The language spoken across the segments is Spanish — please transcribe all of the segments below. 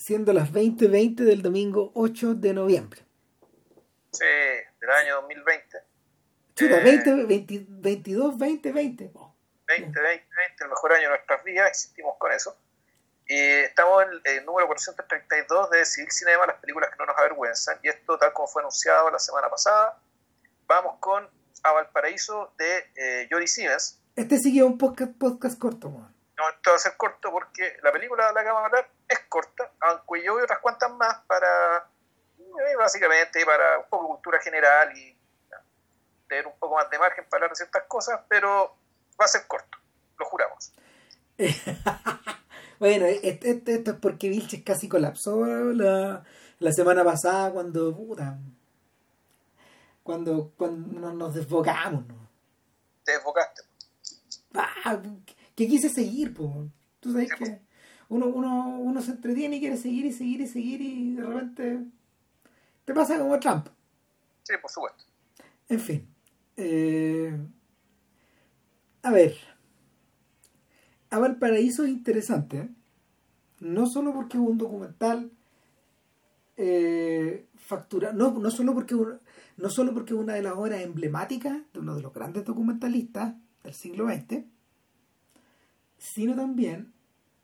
siendo las 20.20 del domingo 8 de noviembre. Sí, del año 2020. Chuta, Eh, 20, 20, 22, 20, 20. Oh, 20, 20, 20, el mejor año de nuestras vidas, insistimos con eso. Y estamos en el número 432 de Civil Cinema, las películas que no nos avergüenzan. Y esto, tal como fue anunciado la semana pasada, vamos con A Valparaíso de eh, Jory Siemens. Este sigue un podcast, podcast corto, weón. No, esto va a ser corto porque la película de la que vamos a hablar es corta, aunque yo y otras cuantas más para, eh, básicamente, para un poco de cultura general y tener un poco más de margen para hablar de ciertas cosas, pero va a ser corto, lo juramos. Bueno, este- este- esto es porque Vilches casi colapsó la, la semana pasada cuando, puta, cuando, cuando nos, nos desbocamos, ¿no? Te desbocaste. Ah, que quise seguir, pues. Tú sabes que uno, uno, uno se entretiene y quiere seguir y seguir y seguir y de repente te pasa como Trump. Sí, por supuesto. En fin. eh, a ver. A Valparaíso es interesante. ¿eh? No solo porque es un documental eh, factura. No, no solo porque no solo porque es una de las obras emblemáticas de uno de los grandes documentalistas del siglo XX, sino también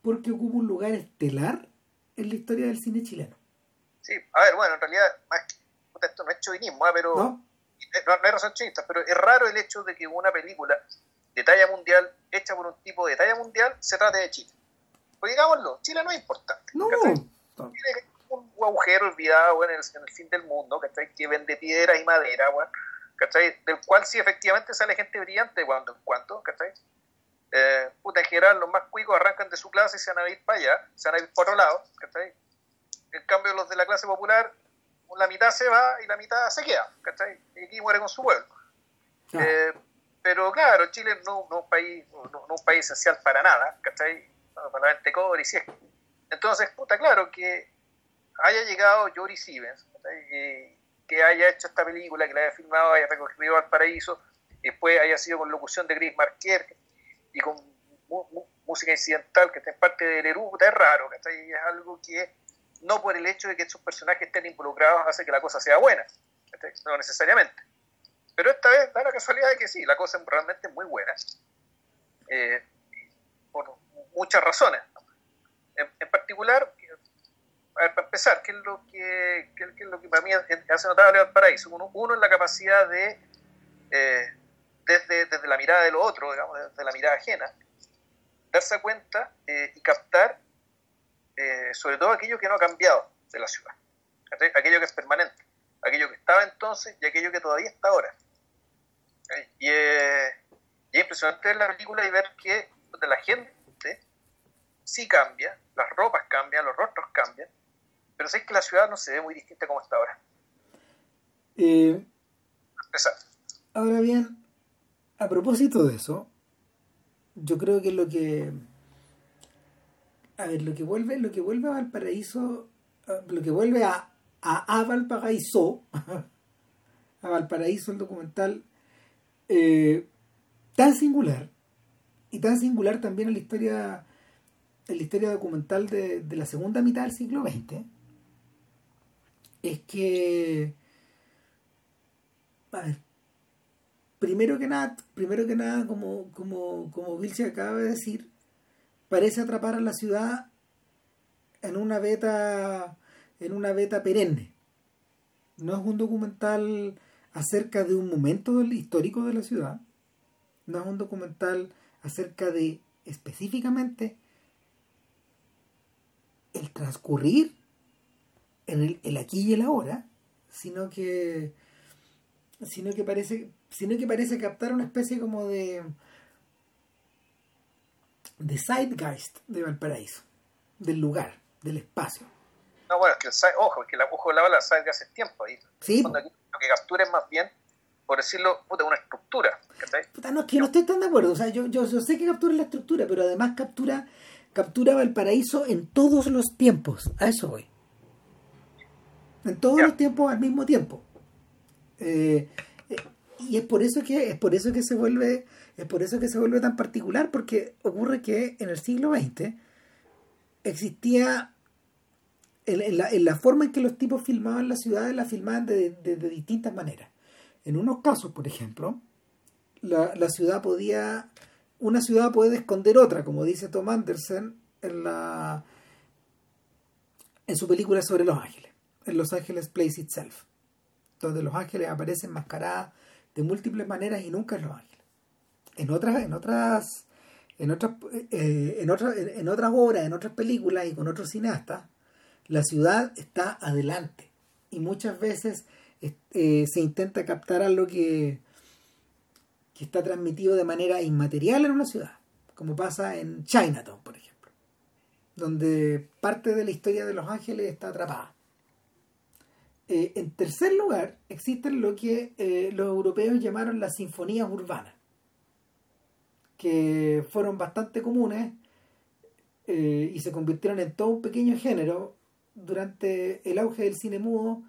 porque ocupa un lugar estelar en la historia del cine chileno. Sí, a ver, bueno, en realidad, más que, esto no es chauvinismo, ah, pero ¿No? no, no hay razón pero es raro el hecho de que una película de talla mundial, hecha por un tipo de talla mundial, se trate de Chile. Pues digámoslo, Chile no es importante. No, no. Es un agujero olvidado bueno, en, el, en el fin del mundo, ¿cachai? que vende piedras y madera, bueno, ¿cachai? del cual sí efectivamente sale gente brillante cuando en cuando, ¿cachai? Eh, puta, en general los más cuicos arrancan de su clase y se van a ir para allá, se van a ir por otro lado, ¿cachai? En cambio los de la clase popular, la mitad se va y la mitad se queda, ¿cachai? Y aquí muere con su pueblo. Ah, Eh, pero claro, Chile no, no es un país, no, un país esencial para nada, ¿cachai? Para la gente cobre y si es. Entonces, puta, claro, que haya llegado Jory Stevens, que, que haya hecho esta película, que la haya filmado, haya recogido al paraíso, después haya sido con locución de Chris Marquer y con música incidental que está en parte del Eru, es raro, ¿cachai? Es algo que no por el hecho de que estos personajes estén involucrados hace que la cosa sea buena, no necesariamente. Pero esta vez da la casualidad de que sí, la cosa es realmente muy buena. eh, por muchas razones. En, particular, a ver, para empezar, ¿qué es lo que, qué, es lo que para mí hace notable Valparaíso? Uno, uno en la capacidad de, eh, desde, desde la mirada de lo otro, digamos, desde la mirada ajena, darse cuenta eh, y captar eh, sobre todo aquello que no ha cambiado de la ciudad, ¿cachai? aquello que es permanente, aquello que estaba entonces y aquello que todavía está ahora. ¿cachai? Y, eh, y es impresionante ver la película y ver que puta, la gente sí cambia, las ropas cambian, los rostros cambian, pero sé que la ciudad no se ve muy distinta como está ahora. eh. Ahora bien, a propósito de eso, yo creo que lo que a ver, lo que vuelve, lo que vuelve a Valparaíso, eh, lo que vuelve a, a, a Valparaíso, a Valparaíso el documental, eh, tan singular, y tan singular también en la historia, en la historia documental de, de la segunda mitad del siglo XX, es que a ver, primero que nada, primero que nada, como, como, como Vilche acaba de decir, parece atrapar a la ciudad en una beta, en una beta perenne. No es un documental acerca de un momento histórico de la ciudad. No es un documental acerca de específicamente el transcurrir en el, el aquí y el ahora, sino que sino que parece sino que parece captar una especie como de de zeitgeist de Valparaíso del lugar del espacio No, bueno, es que el ojo, es que la, ojo de la bala sale hace tiempo ahí. Sí. Cuando aquí lo que captura es más bien, por decirlo, puta, una estructura. Puta, no, es que no estoy tan de acuerdo. O sea, yo, yo, yo sé que captura la estructura, pero además captura, captura Valparaíso en todos los tiempos. A eso voy. En todos los tiempos al mismo tiempo. Eh, y es por eso que, es por eso que se vuelve, es por eso que se vuelve tan particular, porque ocurre que en el siglo XX existía en, la, en, la, forma en que los tipos filmaban las ciudades, la filmaban de, de, de distintas maneras. En unos casos, por ejemplo, la, la, ciudad podía, una ciudad puede esconder otra, como dice Tom Anderson en la en su película sobre Los Ángeles, en Los Ángeles Place Itself, donde Los Ángeles aparecen mascaradas de múltiples maneras y nunca en Los Ángeles. En otras, en otras, en otras, eh, en otras, en otras obras, en otras películas y con otros cineastas, la ciudad está adelante y muchas veces eh, se intenta captar algo que, que está transmitido de manera inmaterial en una ciudad, como pasa en Chinatown, por ejemplo donde parte de la historia de Los Ángeles está atrapada. Eh, en tercer lugar, existen lo que eh, los europeos llamaron las sinfonías urbanas, que fueron bastante comunes eh, y se convirtieron en todo un pequeño género durante el auge del cine mudo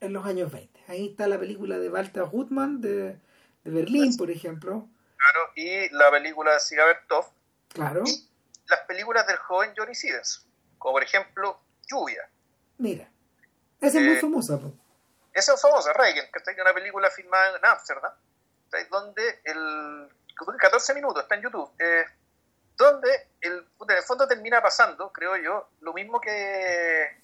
en los años 20. Ahí está la película de Walter Gutmann de, de Berlín, por ejemplo. Claro, y la película de Sigabertov. Claro las películas del joven Johnny Stevens, como por ejemplo Lluvia. Mira, esa es muy eh, famosa. Esa es famosa, Reagan, que está en una película filmada en Amsterdam, donde el 14 minutos, está en YouTube, eh, donde el, en el fondo termina pasando, creo yo, lo mismo que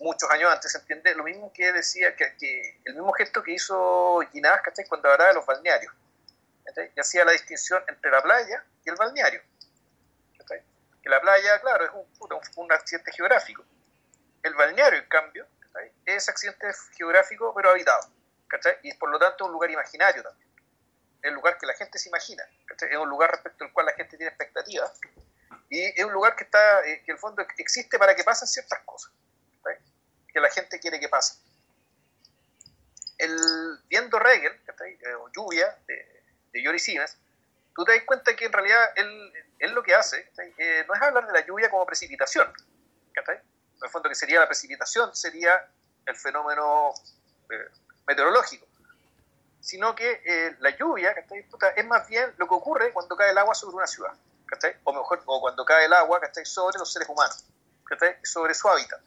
muchos años antes, ¿se entiende? Lo mismo que decía, que, que el mismo gesto que hizo Ginás, Cuando hablaba de los balnearios. Y hacía la distinción entre la playa y el balneario que la playa, claro, es un, accidente geográfico. El balneario, en cambio, es accidente geográfico pero habitado. Y por lo tanto un lugar imaginario también. Es un lugar que la gente se imagina. Es un lugar respecto al cual la gente tiene expectativas. Y es un lugar que está, eh, que en el fondo existe para que pasen ciertas cosas. Que la gente quiere que pasen. El viendo Regel, eh, o Lluvia, de, de Yori tú te das cuenta que en realidad él, él lo que hace eh, no es hablar de la lluvia como precipitación. En el fondo que sería la precipitación sería el fenómeno eh, meteorológico, sino que eh, la lluvia es más bien lo que ocurre cuando cae el agua sobre una ciudad, o mejor, o cuando cae el agua sobre los seres humanos, sobre su hábitat.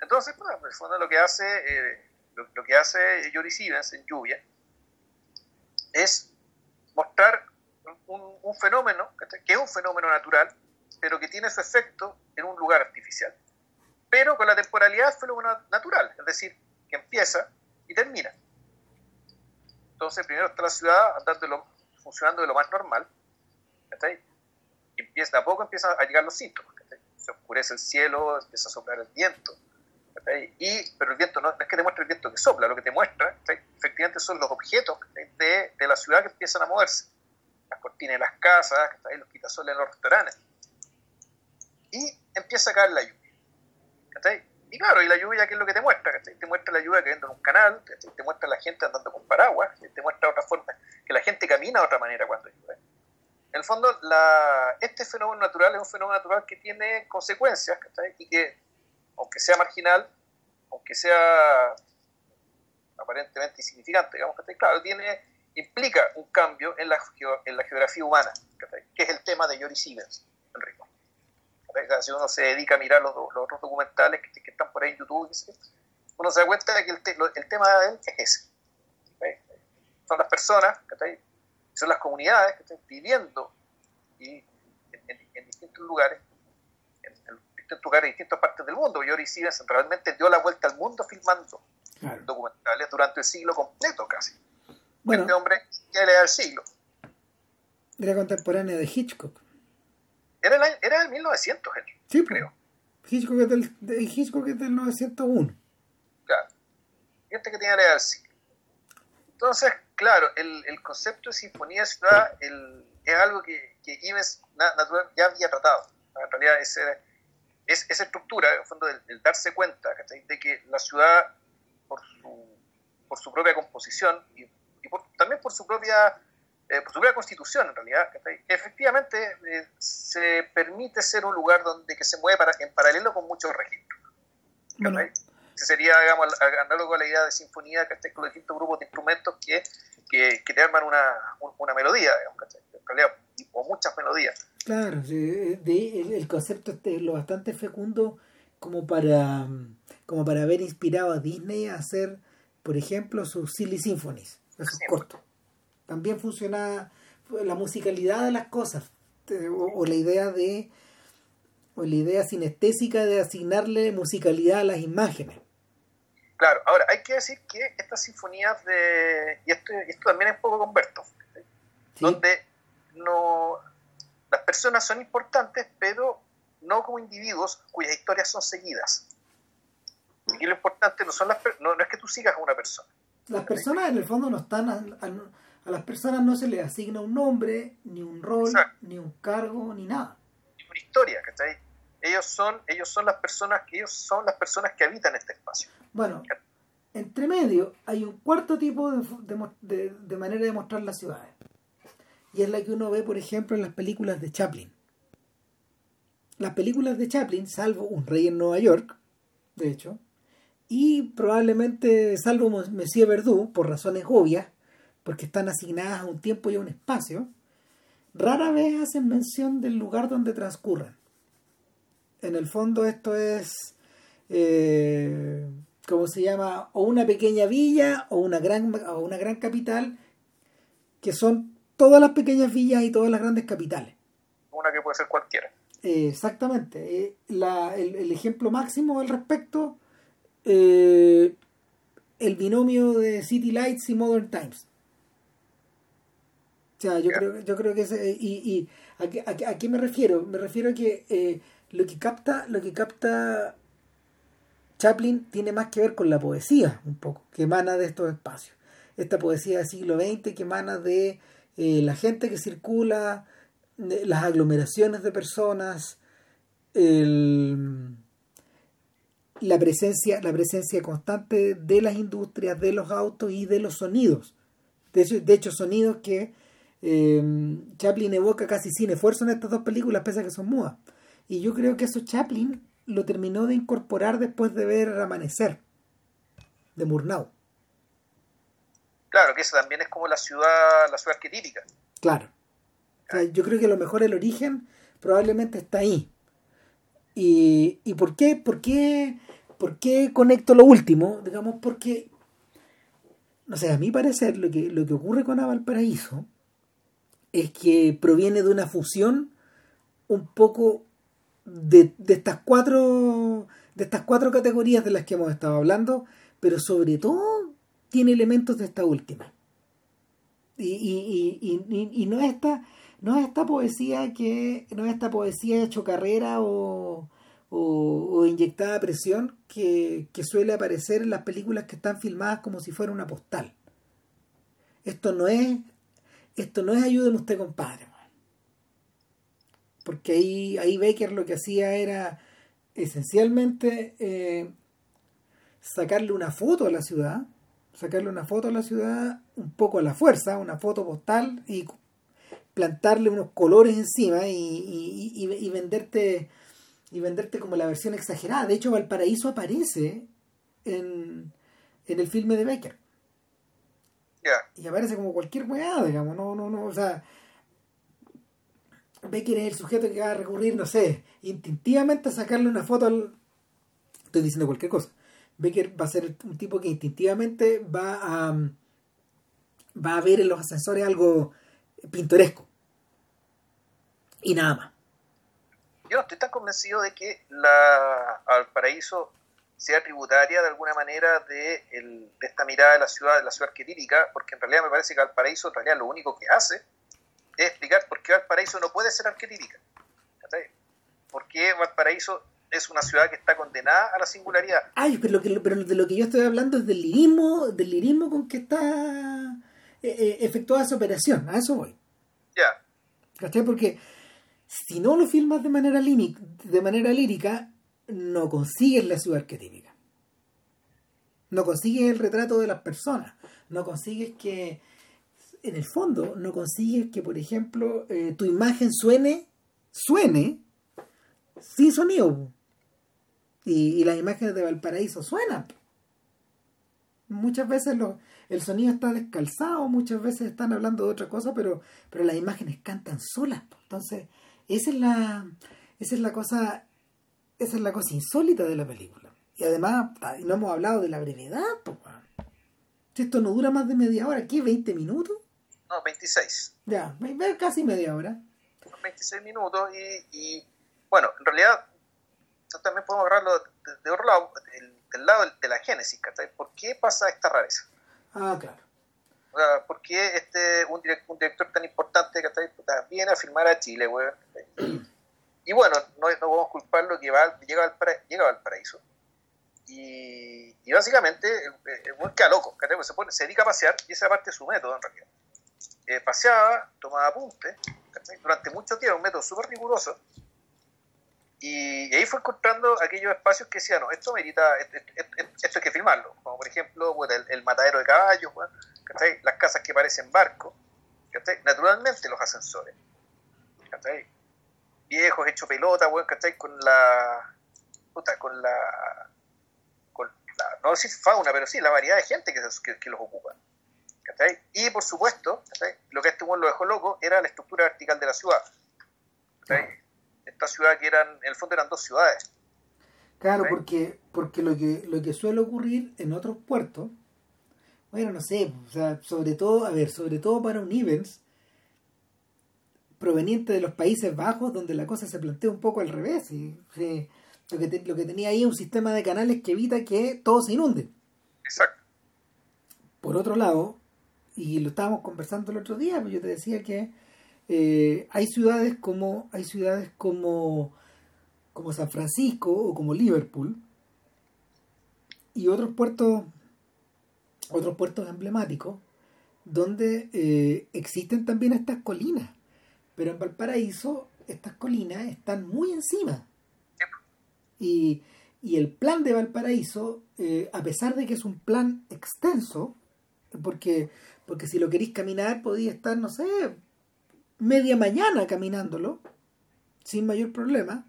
Entonces, en el fondo lo que hace, lo, que hace Yori Stevens en lluvia es mostrar un, fenómeno, que es un fenómeno natural, pero que tiene su efecto en un lugar artificial. Pero con la temporalidad es fenómeno natural, es decir, que empieza y termina. Entonces, primero está la ciudad andando funcionando de lo más normal, y empieza, a poco empiezan a llegar los síntomas. Se oscurece el cielo, empieza a soplar el viento. Y, pero el viento no, es que te muestre el viento que sopla, lo que te muestra efectivamente son los objetos de, de, la ciudad que empiezan a moverse las cortinas de las casas, los quitasoles en los restaurantes. Y empieza a caer la lluvia. Y claro, y la lluvia, ¿qué es lo que te muestra? Te muestra la lluvia cayendo en un canal, te muestra la gente andando con paraguas, te muestra otra forma, que la gente camina de otra manera cuando llueve. En el fondo, este fenómeno natural es un fenómeno natural que tiene consecuencias y que, aunque sea marginal, aunque sea aparentemente insignificante, digamos, claro, tiene implica un cambio en la, en geografía humana, que es el tema de Yori Enrico. Si uno se dedica a mirar los, los otros documentales que, que, están por ahí en YouTube, uno se da cuenta de que el, el tema de él es ese. Son las personas, son las comunidades que están viviendo y en, distintos lugares, en, distintos lugares, distintas partes del mundo. Yori Siemens realmente dio la vuelta al mundo filmando documentales durante el siglo completo casi. Bueno, este hombre ya le da el siglo. Era contemporáneo de Hitchcock. Era, el, era del 1900, Sí, pues. creo. Hitchcock es del, de Hitchcock es del 901. Claro. Y este que tiene del siglo. Entonces, claro, el, el concepto de sinfonía ciudad el, es algo que, que Ives natural, ya había tratado. En realidad, ese, es, esa estructura, en el fondo, del, darse cuenta de que la ciudad, por su, por su propia composición y y también por su propia eh, por su propia constitución en realidad, efectivamente eh, se permite ser un lugar donde que se mueve para, en paralelo con muchos registros. Bueno. sería, digamos, análogo a la idea de sinfonía, que con los distintos grupos de instrumentos que, que, que te arman una, una melodía, digamos, en realidad, o muchas melodías. Claro, el, concepto este, lo bastante fecundo como para como para haber inspirado a Disney a hacer, por ejemplo, sus Silly Symphonies, esos cortos. También funciona la musicalidad de las cosas o, la idea de o la idea sinestésica de asignarle musicalidad a las imágenes. Claro, ahora hay que decir que estas sinfonías de y esto, esto también es un poco con Bertov, donde no las personas son importantes, pero no como individuos cuyas historias son seguidas. Y lo importante no, son las, no, es que tú sigas a una persona. Las personas en el fondo no están... A, las personas no se les asigna un nombre, ni un rol, ni un cargo, ni nada. Ni una historia, ¿cachai? Ellos son, ellos son las personas que ellos son las personas que habitan este espacio. Bueno, entre medio hay un cuarto tipo de, de manera de mostrar las ciudades. Y es la que uno ve, por ejemplo, en las películas de Chaplin. Las películas de Chaplin, salvo Un Rey en Nueva York, de hecho, y probablemente salvo Monsieur Verdú, por razones obvias, porque están asignadas a un tiempo y a un espacio, rara vez hacen mención del lugar donde transcurren. En el fondo esto es, eh, ¿cómo se llama? O una pequeña villa o una gran, o una gran capital, que son todas las pequeñas villas y todas las grandes capitales. Una que puede ser cualquiera. exactamente. Eh, el, el, ejemplo máximo al respecto eh, el binomio de City Lights y Modern Times. O sea, yo, creo, yo creo que es, y, y ¿a, qué, a, qué me refiero? Me refiero a que eh, lo que capta, lo que capta Chaplin tiene más que ver con la poesía, un poco, que emana de estos espacios. Esta poesía del siglo XX que emana de eh, la gente que circula, las aglomeraciones de personas, el la presencia, la presencia constante de las industrias, de los autos y de los sonidos. De hecho, de hecho sonidos que eh, Chaplin evoca casi sin esfuerzo en estas dos películas, pese a que son mudas. Y yo creo que eso Chaplin lo terminó de incorporar después de ver Amanecer, de Murnau. Claro, que eso también es como la ciudad, la ciudad arquetípica. Claro. yo creo que a lo mejor el origen probablemente está ahí. ¿Y, y por qué? ¿Por qué? ¿Por qué conecto lo último? Digamos, porque, no sé, a mi parecer lo que, lo que ocurre con Avalparaíso es que proviene de una fusión un poco de, de, estas cuatro de estas cuatro categorías de las que hemos estado hablando, pero sobre todo tiene elementos de esta última. Y, y, y, y, no esta, no es esta poesía que, no es esta poesía hecho carrera o, o, inyectada presión que, suele aparecer en las películas que están filmadas como si fuera una postal. Esto no es, esto no es ayúdeme usted compadre. Porque ahí, ahí Baker lo que hacía era esencialmente eh, sacarle una foto a la ciudad, sacarle una foto a la ciudad un poco a la fuerza, una foto postal y plantarle unos colores encima y, y venderte y venderte como la versión exagerada. De hecho, Valparaíso aparece en, en el filme de Y aparece como cualquier weá, digamos, no, no, no, o sea, Becker es el sujeto que va a recurrir, no sé, instintivamente a sacarle una foto al... Estoy diciendo cualquier cosa. Becker va a ser un tipo que instintivamente va a, va a ver en los ascensores algo pintoresco. Y nada más yo no estoy tan convencido de que la Valparaíso sea tributaria de alguna manera de, esta mirada de la ciudad, de la ciudad arquetípica, porque en realidad me parece que Valparaíso en realidad lo único que hace es explicar por qué Valparaíso no puede ser arquetípica. ¿Por qué Valparaíso es una ciudad que está condenada a la singularidad? Ay, pero, lo que, pero de lo que yo estoy hablando es del lirismo, del lirismo con que está eh, eh, efectuada esa operación, a eso voy. Ya. ¿Cachai? Porque si no lo filmas de manera, de manera lírica, no consigues la ciudad arquetípica. No consigues el retrato de las personas. No consigues que, en el fondo, no consigues que, por ejemplo, eh, tu imagen suene, suene, sin sonido. Y, las imágenes de Valparaíso suenan. Muchas veces el sonido está descalzado, muchas veces están hablando de otra cosa, pero, pero las imágenes cantan solas. Entonces, esa es la, esa es la cosa esa es la cosa insólita de la película. Y además, no hemos hablado de la brevedad, pues, esto no dura más de media hora, ¿qué? ¿20 minutos? No, 26. Ya, casi media hora. 26 minutos y, bueno, en realidad también podemos hablarlo de, otro lado, del, lado de la génesis, ¿Por qué pasa esta rareza? Ah, claro. O sea, ¿por qué este, un, director, tan importante que viene a filmar a Chile, güey? Y bueno, no, no podemos culparlo que va, llega, al, llega al paraíso y, básicamente, el buen queda loco, se, pone, se dedica a pasear y esa parte es su método en realidad. Eh, paseaba, tomaba apuntes durante mucho tiempo, un método súper riguroso. Y, ahí fue encontrando aquellos espacios que decían, no, esto merita, esto, hay que filmarlo. Como por ejemplo, el, matadero de caballos, las casas que parecen barcos, naturalmente los ascensores. Viejos, hechos pelota, con la, con la no decir fauna, pero sí la variedad de gente que, que, los ocupa. Y por supuesto, lo que este mundo lo dejó loco era la estructura vertical de la ciudad. Esta ciudad que eran, en el fondo eran dos ciudades. Claro, porque, porque lo que, lo que suele ocurrir en otros puertos, bueno, no sé, o sea, sobre todo, a ver, sobre todo para un Evans proveniente de los Países Bajos, donde la cosa se plantea un poco al revés. Y, lo que, lo que tenía ahí es un sistema de canales que evita que todo se inunde. Exacto. Por otro lado, y lo estábamos conversando el otro día, pues yo te decía que eh, hay ciudades como hay ciudades como como San Francisco o como Liverpool y otros puertos otros puertos emblemáticos donde eh, existen también estas colinas pero en Valparaíso estas colinas están muy encima. Y, el plan de Valparaíso, eh, a pesar de que es un plan extenso, porque, porque si lo queréis caminar podía estar, no sé, media mañana caminándolo, sin mayor problema,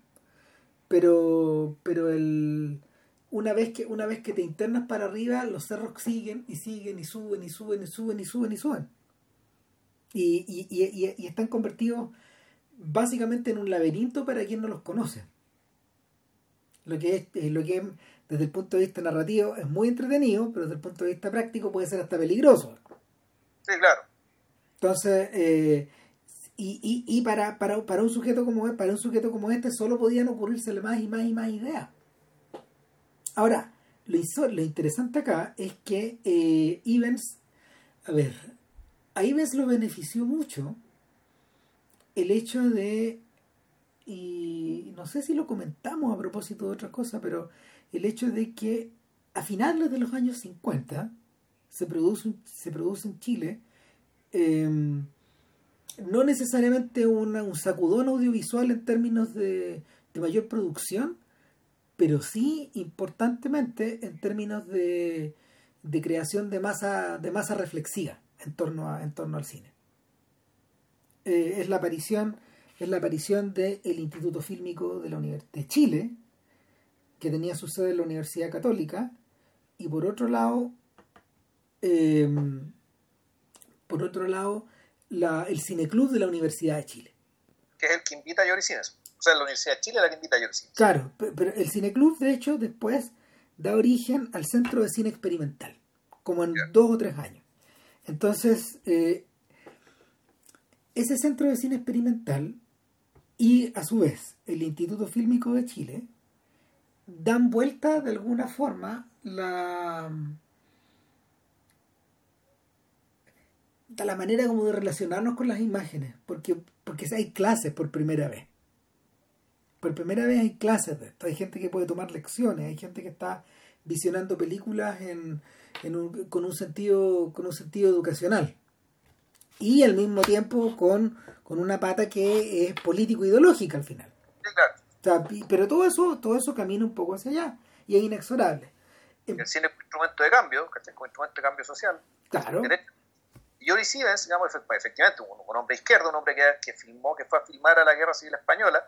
pero, pero el, una, vez que, una vez que te internas para arriba, los cerros siguen y siguen y suben y suben y suben y suben y suben. Y, y, y, y están convertidos básicamente en un laberinto para quien no los conoce lo que es, eh, lo que desde el punto de vista narrativo es muy entretenido, pero desde el punto de vista práctico puede ser hasta peligroso. Sí, claro. Entonces, eh, y, para, para, para, un sujeto como para un sujeto como este solo podían ocurrírsele más y más y más ideas. Ahora, lo, lo interesante acá es que eh, Evans, a ver, a Evans lo benefició mucho el hecho de y no sé si lo comentamos a propósito de otra cosa, pero el hecho de que a finales de los años 50 se produce, se produce en Chile em, no necesariamente un sacudón audiovisual en términos de, mayor producción, pero sí importantemente en términos de, de creación de masa, de masa reflexiva en torno, a, en torno al cine. Eh, es la aparición es la aparición del Instituto Fílmico de, la de Chile, que tenía su sede en la Universidad Católica, y por otro lado, em, por otro lado, la, el Cineclub de la Universidad de Chile. Que es el que invita a Lloricines. O sea, la Universidad de Chile es la que invita a Lloricines. Claro, pero el Cineclub, de hecho, después da origen al Centro de Cine Experimental, como en dos o tres años. Entonces, eh, ese Centro de Cine Experimental y a su vez el Instituto Fílmico de Chile dan vuelta de alguna forma la la manera como de relacionarnos con las imágenes porque porque hay clases por primera vez. Por primera vez hay clases de esto. Hay gente que puede tomar lecciones hay gente que está visionando películas en, con un sentido con un sentido educacional y al mismo tiempo con, una pata que es político-ideológica al final. pero todo eso, todo eso camina un poco hacia allá y es inexorable. El cine es un instrumento de cambio, es un instrumento de cambio social. Claro. Y Ori Stevens, digamos, efectivamente, un, hombre izquierdo, un hombre que, que, filmó, que fue a filmar a la Guerra Civil Española,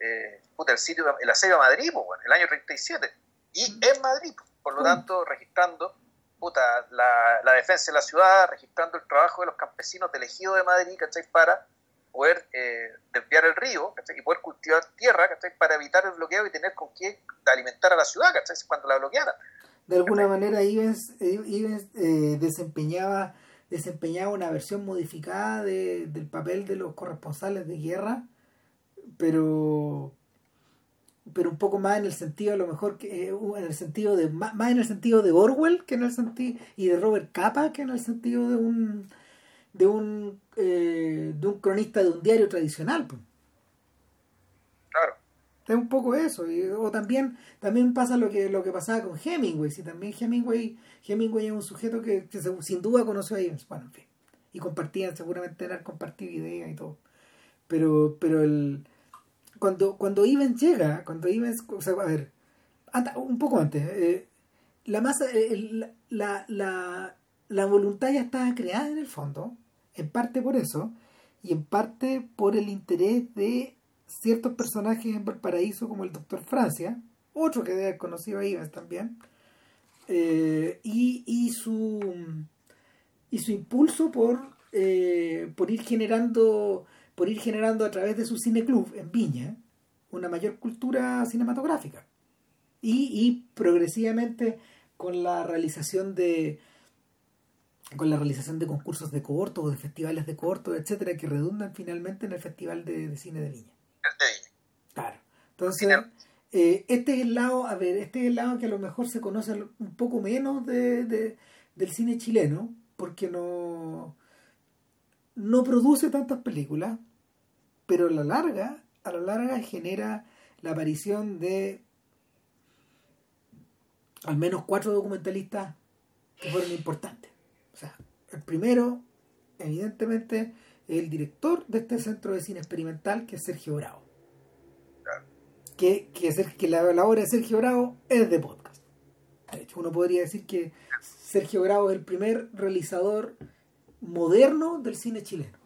eh, puta, el sitio, el asedio a Madrid, pues, el año 37, y en Madrid, por lo tanto, registrando puta, la, la, defensa de la ciudad, registrando el trabajo de los campesinos del ejido de Madrid, ¿cachai? Para poder eh, desviar el río y poder cultivar tierra para evitar el bloqueo y tener con qué alimentar a la ciudad cuando la bloquearan. De alguna manera Ivens, eh, desempeñaba, desempeñaba una versión modificada del papel de los corresponsales de guerra, pero pero un poco más en el sentido a lo mejor que eh, en el sentido de más, en el sentido de Orwell que en el sentido y de Robert Capa que en el sentido de un de un, eh, de un cronista de un diario tradicional. Claro. Es un poco eso. o también, también pasa lo que, lo que pasaba con Hemingway. Si también Hemingway, Hemingway es un sujeto que, sin duda conoció a Ivens. Bueno, en fin. Y compartían, seguramente tener compartir ideas y todo. Pero, pero el cuando, cuando Ivens llega, cuando Ivens, o sea, a ver, un poco antes, eh, la masa, eh, la, la, la voluntad ya estaba creada en el fondo, en parte por eso, y en parte por el interés de ciertos personajes en Valparaíso, como el doctor Francia, otro que debe haber conocido a Ivens también, eh, y, y, su, y su impulso por, por ir generando por ir generando a través de su cineclub en Viña una mayor cultura cinematográfica y, y progresivamente con la realización de con la realización de concursos de corto o de festivales de corto, etcétera, que redundan finalmente en el Festival de, Cine de Viña. Claro. Entonces, eh, este es el lado, a ver, este es el lado que a lo mejor se conoce un poco menos de, del cine chileno, porque no, no produce tantas películas, pero a la larga, a la larga genera la aparición de al menos cuatro documentalistas que fueron importantes. O sea, el primero, evidentemente, es el director de este centro de cine experimental, que es Sergio Bravo. Que, que, la, obra de Sergio Bravo es de podcast. De hecho, uno podría decir que Sergio Bravo es el primer realizador moderno del cine chileno.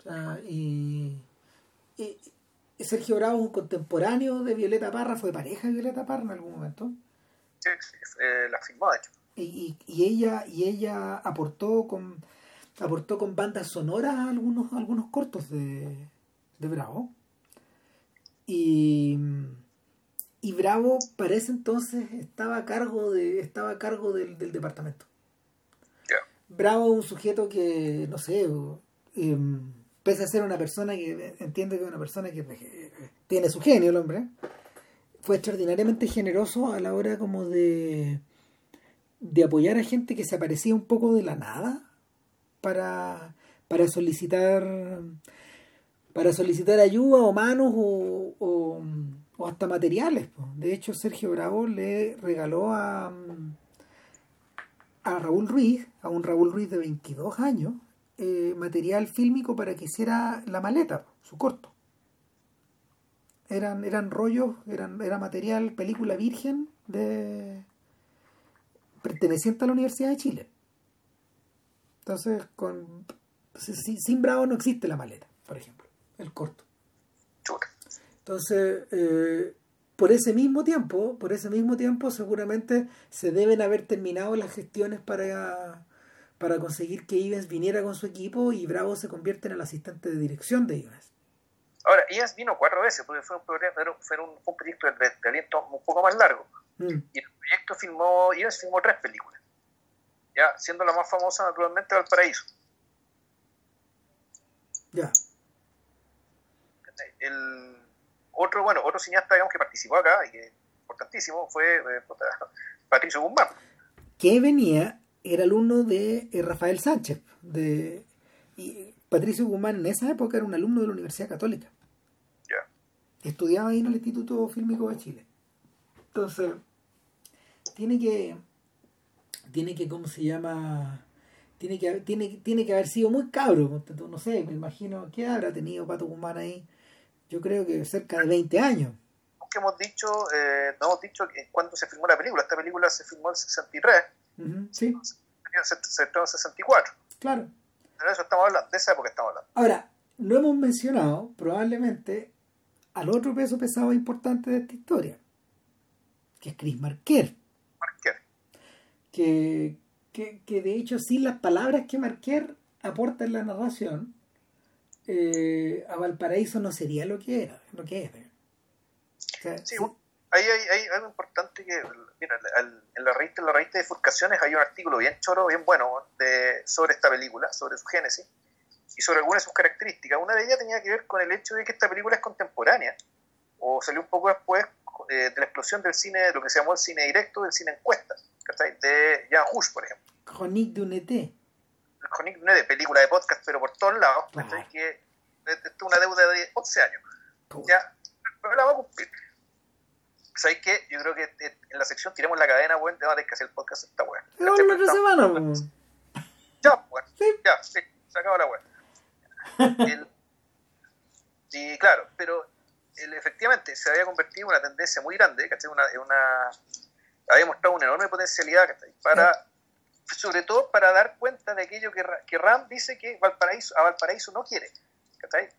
O sea, y, Sergio Bravo es un contemporáneo de Violeta Parra, fue pareja de Violeta Parra en algún momento. Sí, sí eh, la firmó, de hecho. Y, y, ella y ella aportó con aportó con bandas sonoras algunos algunos cortos de, de Bravo. Y, y Bravo para ese entonces estaba a cargo de estaba a cargo del, departamento. Bravo es un sujeto que no sé em, pese a ser una persona que entiende que es una persona que, que tiene su genio el hombre fue extraordinariamente generoso a la hora como de de apoyar a gente que se aparecía un poco de la nada para, para solicitar para solicitar ayuda o manos o, o, hasta materiales. De hecho, Sergio Bravo le regaló a, a Raúl Ruiz, a un Raúl Ruiz de 22 años, eh, material fílmico para que hiciera la maleta, su corto. Eran, eran rollos, eran, era material, película virgen de, perteneciente a la Universidad de Chile. Entonces, con sin Bravo no existe la maleta, por ejemplo, el corto. Entonces, eh, por ese mismo tiempo, por ese mismo tiempo, seguramente se deben haber terminado las gestiones para, para conseguir que Ivens viniera con su equipo y Bravo se convierte en el asistente de dirección de Ivens. Ahora, Ivens vino cuatro veces, porque fue un, fue un, un proyecto de, aliento un poco más largo. Mm. Y el proyecto filmó, Ivens filmó tres películas, ya siendo la más famosa naturalmente Valparaíso. Ya. El otro, bueno, otro cineasta digamos, que participó acá y que es importantísimo fue eh, Patricio Guzmán. Que venía, era alumno de eh, Rafael Sánchez. De, y Patricio Guzmán en esa época era un alumno de la Universidad Católica. Ya. Estudiaba ahí en el Instituto Fílmico de Chile. Entonces, tiene que, tiene que, ¿cómo se llama? Tiene que, tiene, tiene que haber sido muy cabro, no sé, me imagino, ¿qué habrá tenido Pato Guzmán ahí? Yo creo que cerca de 20 años. Que hemos dicho, eh, no hemos dicho que cuando se filmó la película, esta película se filmó en 63, sí. en 64. Claro. De eso estamos hablando, de esa época estamos hablando. Ahora, no hemos mencionado probablemente al otro peso pesado importante de esta historia, que es Chris Marquer que, que, de hecho sin las palabras que Marquer aporta en la narración, eh, a Valparaíso no sería lo que era, lo que es. O sea, sí, ahí hay, hay, algo importante que, mira, en la raíz, en la raíz de bifurcaciones hay un artículo bien choro, bien bueno, de, sobre esta película, sobre su génesis y sobre algunas de sus características. Una de ellas tenía que ver con el hecho de que esta película es contemporánea, o salió un poco después eh, de la explosión del cine, de lo que se llamó el cine directo, del cine encuesta, de Jan Hus, por ejemplo. Chronique de Unité. Chronique de Unité, película de podcast, pero por todos lados, que es una deuda de 11 años. Ya, pero la vamos a cumplir. ¿Sabes qué? Yo creo que en la sección tiremos la cadena, weón, bueno, de que hacer el podcast esta weá. No, la otra semana, Ya, weón. Ya, sí, se acaba la weá. y claro, pero efectivamente se había convertido en una tendencia muy grande, ¿cachai? Una, una, había mostrado una enorme potencialidad, ¿cachai? Para, sobre todo para dar cuenta de aquello que, que Ram dice que Valparaíso, a Valparaíso no quiere, ¿cachai?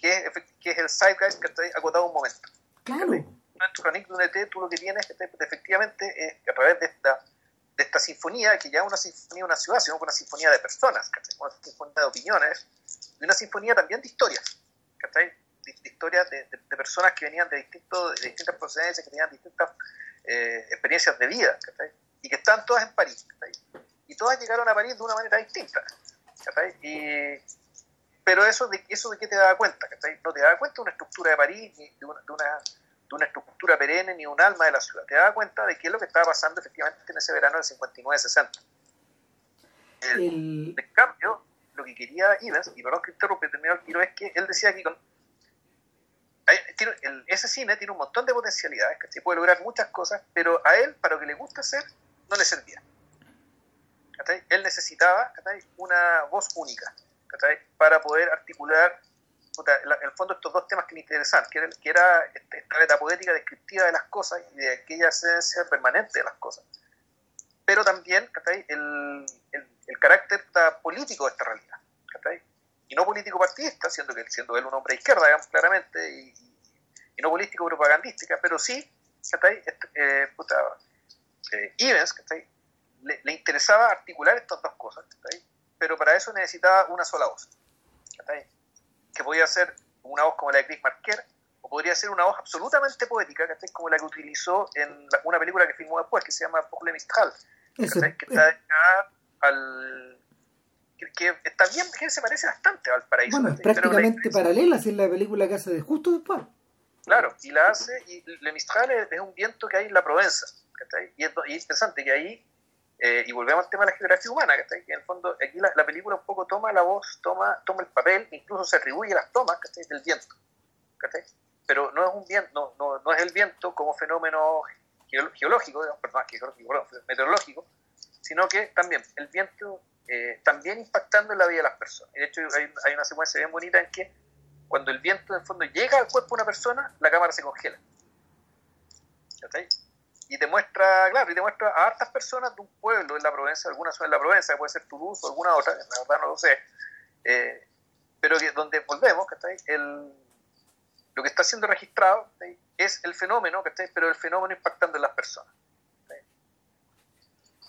Que es, que es el zeitgeist que está acotado un momento. Claro. En tu ET tú lo que tienes efectivamente es que a través de esta de esta sinfonía, que ya es una sinfonía de una ciudad, sino una sinfonía de personas, una sinfonía de opiniones, y una sinfonía también de historias, de, de historias de, personas que venían de, distintos, de distintas procedencias, que tenían distintas eh, experiencias de vida, y que están todas en París, y todas llegaron a París de una manera distinta. Y, pero eso de, eso de qué te da cuenta, no te da cuenta de una estructura de París, ni de una, de una de una estructura perenne ni un alma de la ciudad. Te das cuenta de qué es lo que estaba pasando efectivamente en ese verano del 59-60. El... En cambio, lo que quería Ivens, y perdón que interrumpe, terminó el tiro, es que él decía que con, ese cine tiene un montón de potencialidades, que puede lograr muchas cosas, pero a él, para lo que le gusta hacer, no le servía. Él necesitaba una voz única para poder articular en el fondo estos dos temas que me interesan, que era, que era este, esta meta poética descriptiva de las cosas y de aquella esencia permanente de las cosas, pero también el, el, el, carácter político de esta realidad, y no político partidista, siendo, que, siendo él un hombre de izquierda, digamos, claramente, y, y no político propagandística, pero sí, este, eh, eh, Ivens, le, le, interesaba articular estas dos cosas, pero para eso necesitaba una sola voz que podía ser una voz como la de Chris Marker, o podría ser una voz absolutamente poética, que como la que utilizó en una película que filmó después, que se llama Pour Mistral, que está dedicada al... Que, está bien, que se parece bastante al paraíso. Bueno, es prácticamente paralela, si es la película que hace de justo después. Claro, y la hace, y Le Mistral es, un viento que hay en la Provenza, y es, y es interesante que ahí eh, y volvemos al tema de la geografía humana, que en el fondo aquí la, película un poco toma la voz, toma, toma el papel, incluso se atribuye las tomas del viento. Pero no es un viento, no, no, es el viento como fenómeno geológico, perdón, meteorológico, sino que también el viento eh, también impactando en la vida de las personas. de hecho hay, hay, una secuencia bien bonita en que cuando el viento en el fondo llega al cuerpo de una persona, la cámara se congela. ¿Cachai? Y te muestra, claro, y te muestra a hartas personas de un pueblo en la Provenza, algunas son en la Provenza, puede ser Toulouse o alguna otra, la verdad no lo sé, eh, pero donde volvemos, El, lo que está siendo registrado es el fenómeno, pero el fenómeno impactando en las personas.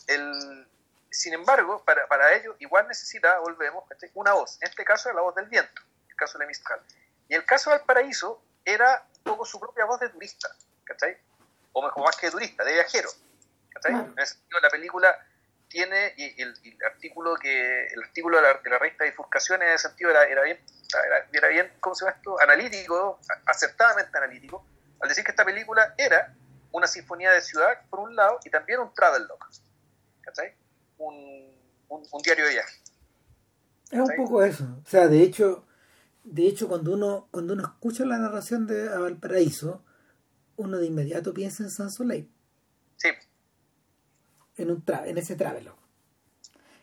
El, sin embargo, para, para ello igual necesita, volvemos, una voz, en este caso es la voz del viento, el caso de Mistral. Y el caso del paraíso era un poco su propia voz de turista, ¿cachai? O mejor más que turista, de viajero. En ese sentido, la película tiene, y el, artículo que el artículo de la, de la revista de Bifurcaciones en ese sentido era, era bien, era, bien, ¿cómo se llama esto? Analítico, acertadamente analítico, al decir que esta película era una sinfonía de ciudad, por un lado, y también un travel ¿cachai? Un, un, diario de viaje. Es un poco eso. O sea, de hecho, de hecho cuando uno, cuando uno escucha la narración de Valparaíso, uno de inmediato piensa en Sans Soleil. Sí. En, un en ese Travelogue.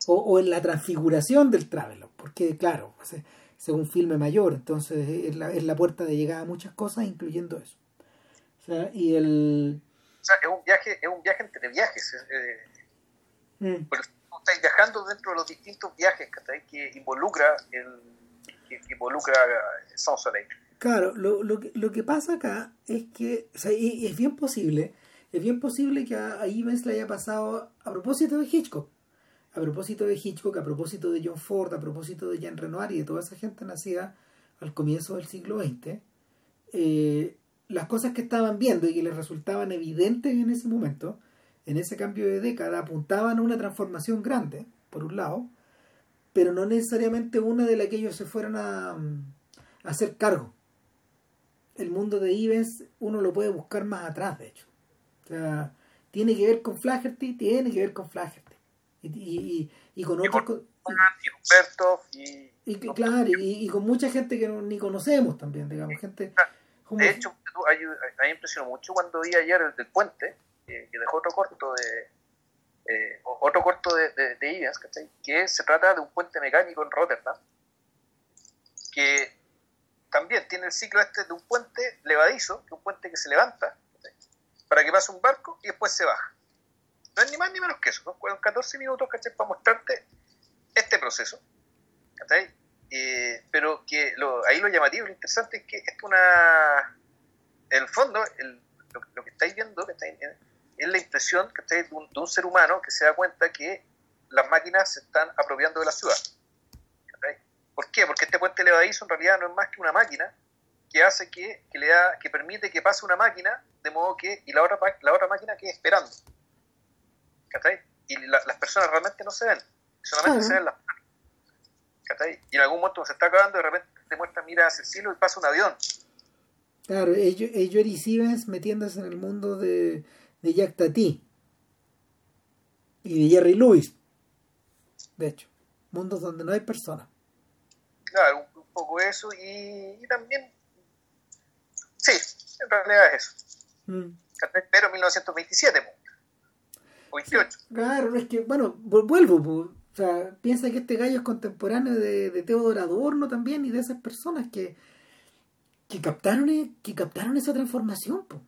O, o, en la transfiguración del Travelogue, porque claro, es, un filme mayor, entonces es la, es la, puerta de llegada a muchas cosas, incluyendo eso. O sea, y el... O sea, es un viaje, es un viaje entre viajes. Eh, mm. Pero estáis viajando dentro de los distintos viajes que, involucra el, que, involucra Sans Soleil. Claro, lo, lo, que, pasa acá es que, es bien posible, es bien posible que a, Ivens le haya pasado a propósito de Hitchcock, a propósito de Hitchcock, a propósito de John Ford, a propósito de Jean Renoir y de toda esa gente nacida al comienzo del siglo XX, eh, las cosas que estaban viendo y que les resultaban evidentes en ese momento, en ese cambio de década, apuntaban a una transformación grande, por un lado, pero no necesariamente una de la que ellos se fueran a, a hacer cargo. El mundo de Ives uno lo puede buscar más atrás, de hecho. O sea, tiene que ver con Flaherty, tiene que ver con Flaherty. Y, y, y, con otros... Y, y, claro, y, con mucha gente que ni conocemos también, digamos, gente... De hecho, a mí me impresionó mucho cuando vi ayer el del puente, que dejó otro corto de eh, otro corto de, de, de que se trata de un puente mecánico en Rotterdam, que también tiene el ciclo este de un puente levadizo, que un puente que se levanta, para que pase un barco y después se baja. No es ni más ni menos que eso, ¿no? 14 minutos para mostrarte este proceso. Eh, pero que ahí lo llamativo, lo interesante es que es una. En el fondo, lo, que estáis viendo, que es la impresión que de un, de un ser humano que se da cuenta que las máquinas se están apropiando de la ciudad. ¿Por qué? Porque este puente levadizo en realidad no es más que una máquina que hace que, que le da, que permite que pase una máquina de modo que y la otra la otra máquina quede esperando. Y las personas realmente no se ven, solamente se ven las manos. Y en algún momento se está acabando, de repente te muestra, mira hacia el cielo y pasa un avión. Claro, ellos, ellos y metiéndose en el mundo de, de Jack Tati y de Jerry Lewis. De hecho, mundos donde no hay personas. Claro, un, poco eso y, también. Sí, en realidad es eso. Mm. Pero 1927, o 28. Claro, es que, bueno, vuelvo, o sea, piensa que este gallo es contemporáneo de, de Teodoro Adorno también y de esas personas que, que captaron, que captaron esa transformación, pues.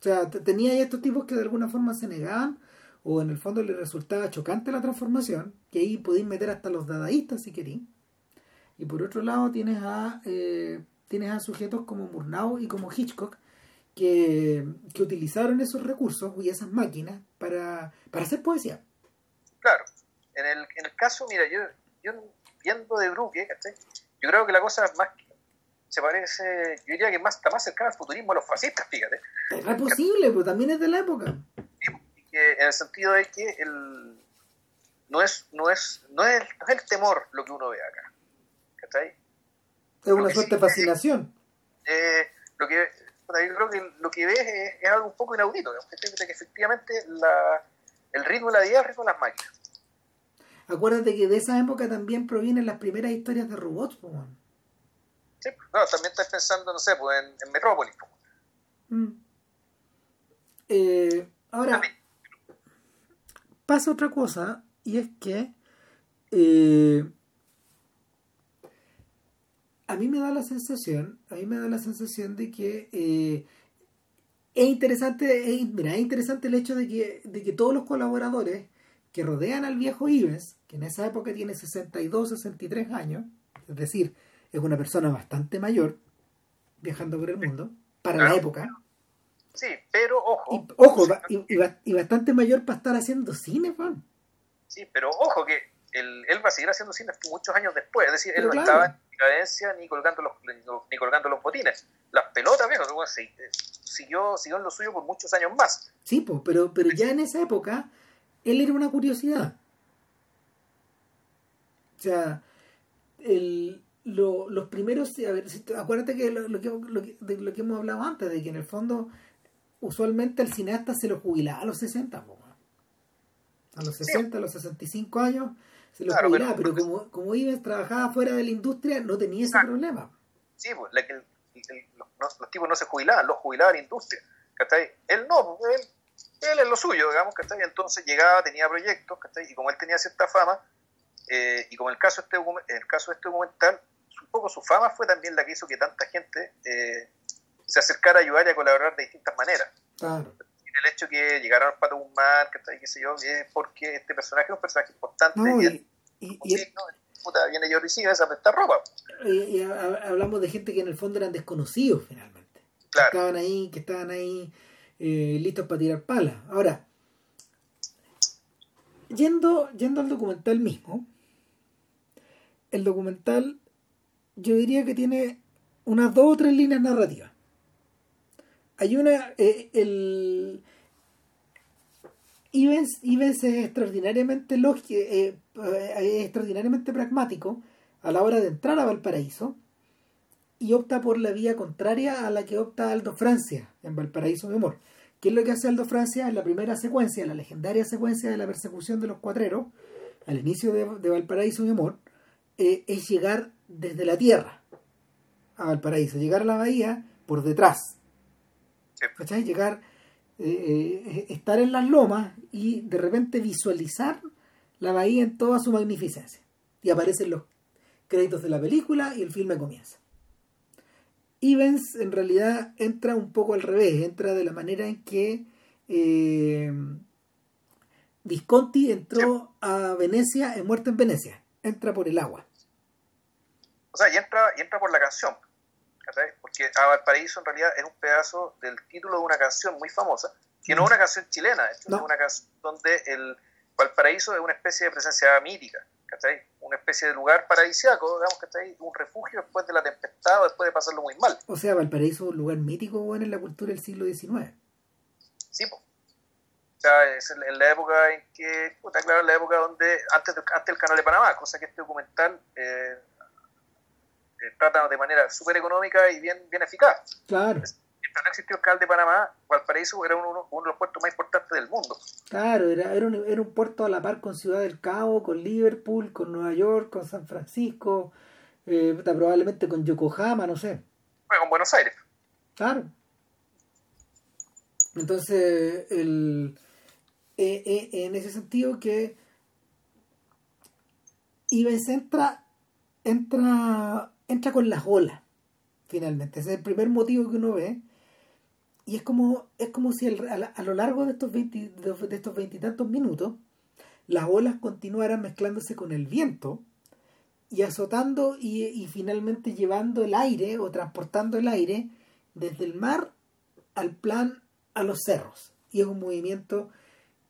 O sea, tenía estos tipos que de alguna forma se negaban o en el fondo les resultaba chocante la transformación, que ahí podéis meter hasta los dadaístas si queréis. Y por otro lado tienes a, eh, tienes a sujetos como Murnau y como Hitchcock que, que, utilizaron esos recursos y esas máquinas para, para hacer poesía. Claro. En el, en el caso, mira, yo, yo viendo de Bruque, yo creo que la cosa más se parece, yo diría que más, está más cercana al futurismo a los fascistas, fíjate. Es posible, pues también es de la época. En el sentido de que el, no, es, no, es, no, es, el temor lo que uno ve acá. ¿Cachai? Es una suerte de fascinación. Eh, lo que, yo creo que lo que ves es, algo un poco inaudito, que, que efectivamente la, el ritmo de la vida es el ritmo de las máquinas. Acuérdate que de esa época también provienen las primeras historias de robots, pues, Sí, no, también estás pensando, no sé, pues en, en Metrópolis. Pues. Mm. Eh, ahora, pasa otra cosa, y es que eh, a mí me da la sensación, a mí me da la sensación de que eh, es interesante, es, mira, es interesante el hecho de que, de que todos los colaboradores que rodean al viejo Ives, que en esa época tiene 62, 63 años, es decir, es una persona bastante mayor viajando por el mundo para la época. Sí, pero ojo. Y, ojo, y, bastante mayor para estar haciendo cine, Juan. Sí, pero ojo que él, él va a seguir haciendo cine muchos años después. Es decir, él no estaba en decadencia ni colgando los, ni colgando los botines. Las pelotas, viejo, siguió, siguió en lo suyo por muchos años más. Sí, pues, pero, pero ya en esa época él era una curiosidad. O sea, el, lo, los primeros, a ver, acuérdate que lo, que, lo, que, de lo que hemos hablado antes, de que en el fondo usualmente el cineasta se lo jubilaba a los 60, a los 60, a los 65 años se lo jubilaba, pero, como, como Ives trabajaba fuera de la industria no tenía ese problema. Sí, pues, los, los, tipos no se jubilaban, los jubilaba la industria. Él no, pues, él, él es lo suyo, digamos, ¿cachai? Entonces llegaba, tenía proyectos, Y como él tenía cierta fama, eh, y como el caso, este, el caso de este documental, un poco su fama fue también la que hizo que tanta gente eh, se acercara a ayudar y a colaborar de distintas maneras. Claro. el hecho que llegaron al Pato Guzmán, que qué sé yo, es porque este personaje es un personaje importante. y, y, puta, viene Jordi Sigas a prestar ropa. Y, hablamos de gente que en el fondo eran desconocidos finalmente. Claro. Que estaban ahí, que estaban ahí eh, listos para tirar palas. Ahora, yendo, yendo al documental mismo, el documental yo diría que tiene unas dos o tres líneas narrativas. Hay una, eh, el Ivens, es extraordinariamente lógico, eh, eh, extraordinariamente pragmático a la hora de entrar a Valparaíso y opta por la vía contraria a la que opta Aldo Francia en Valparaíso mi amor. ¿Qué es lo que hace Aldo Francia en la primera secuencia, la legendaria secuencia de la persecución de los cuatreros, al inicio de, Valparaíso mi amor? Eh, es llegar desde la tierra a Valparaíso, llegar a la bahía por detrás. ¿Cachai? Llegar eh, eh, estar en las lomas y de repente visualizar la bahía en toda su magnificencia. Y aparecen los créditos de la película y el filme comienza. Evans en realidad entra un poco al revés, entra de la manera en que eh, Visconti entró a Venecia en Muerte en Venecia, entra por el agua. O sea, y entra, y entra por la canción porque a Valparaíso en realidad es un pedazo del título de una canción muy famosa, que no es una canción chilena, es una canción donde el Valparaíso es una especie de presencia mítica, una especie de lugar paradisiaco, digamos, un refugio después de la tempestad o después de pasarlo muy mal. O sea, Valparaíso es un lugar mítico bueno, en la cultura del siglo XIX. Sí, pues. O sea, es en la época en que, puta, claro, en la época donde, antes, antes del canal de Panamá, cosa que este documental eh, trata de manera súper económica y bien, bien eficaz. Claro. Mientras no existió el canal de Panamá, Valparaíso era uno, de los puertos más importantes del mundo. Claro, era, era, un, era un puerto a la par con Ciudad del Cabo, con Liverpool, con Nueva York, con San Francisco, eh, probablemente con Yokohama, no sé. Bueno, con Buenos Aires. Claro. Entonces, el, eh, en ese sentido que Ives entra, entra entra con las olas, finalmente. Ese es el primer motivo que uno ve. Y es como, es como si a, lo largo de estos veintitantos minutos, las olas continuaran mezclándose con el viento y azotando y, finalmente llevando el aire o transportando el aire desde el mar al plan a los cerros. Y es un movimiento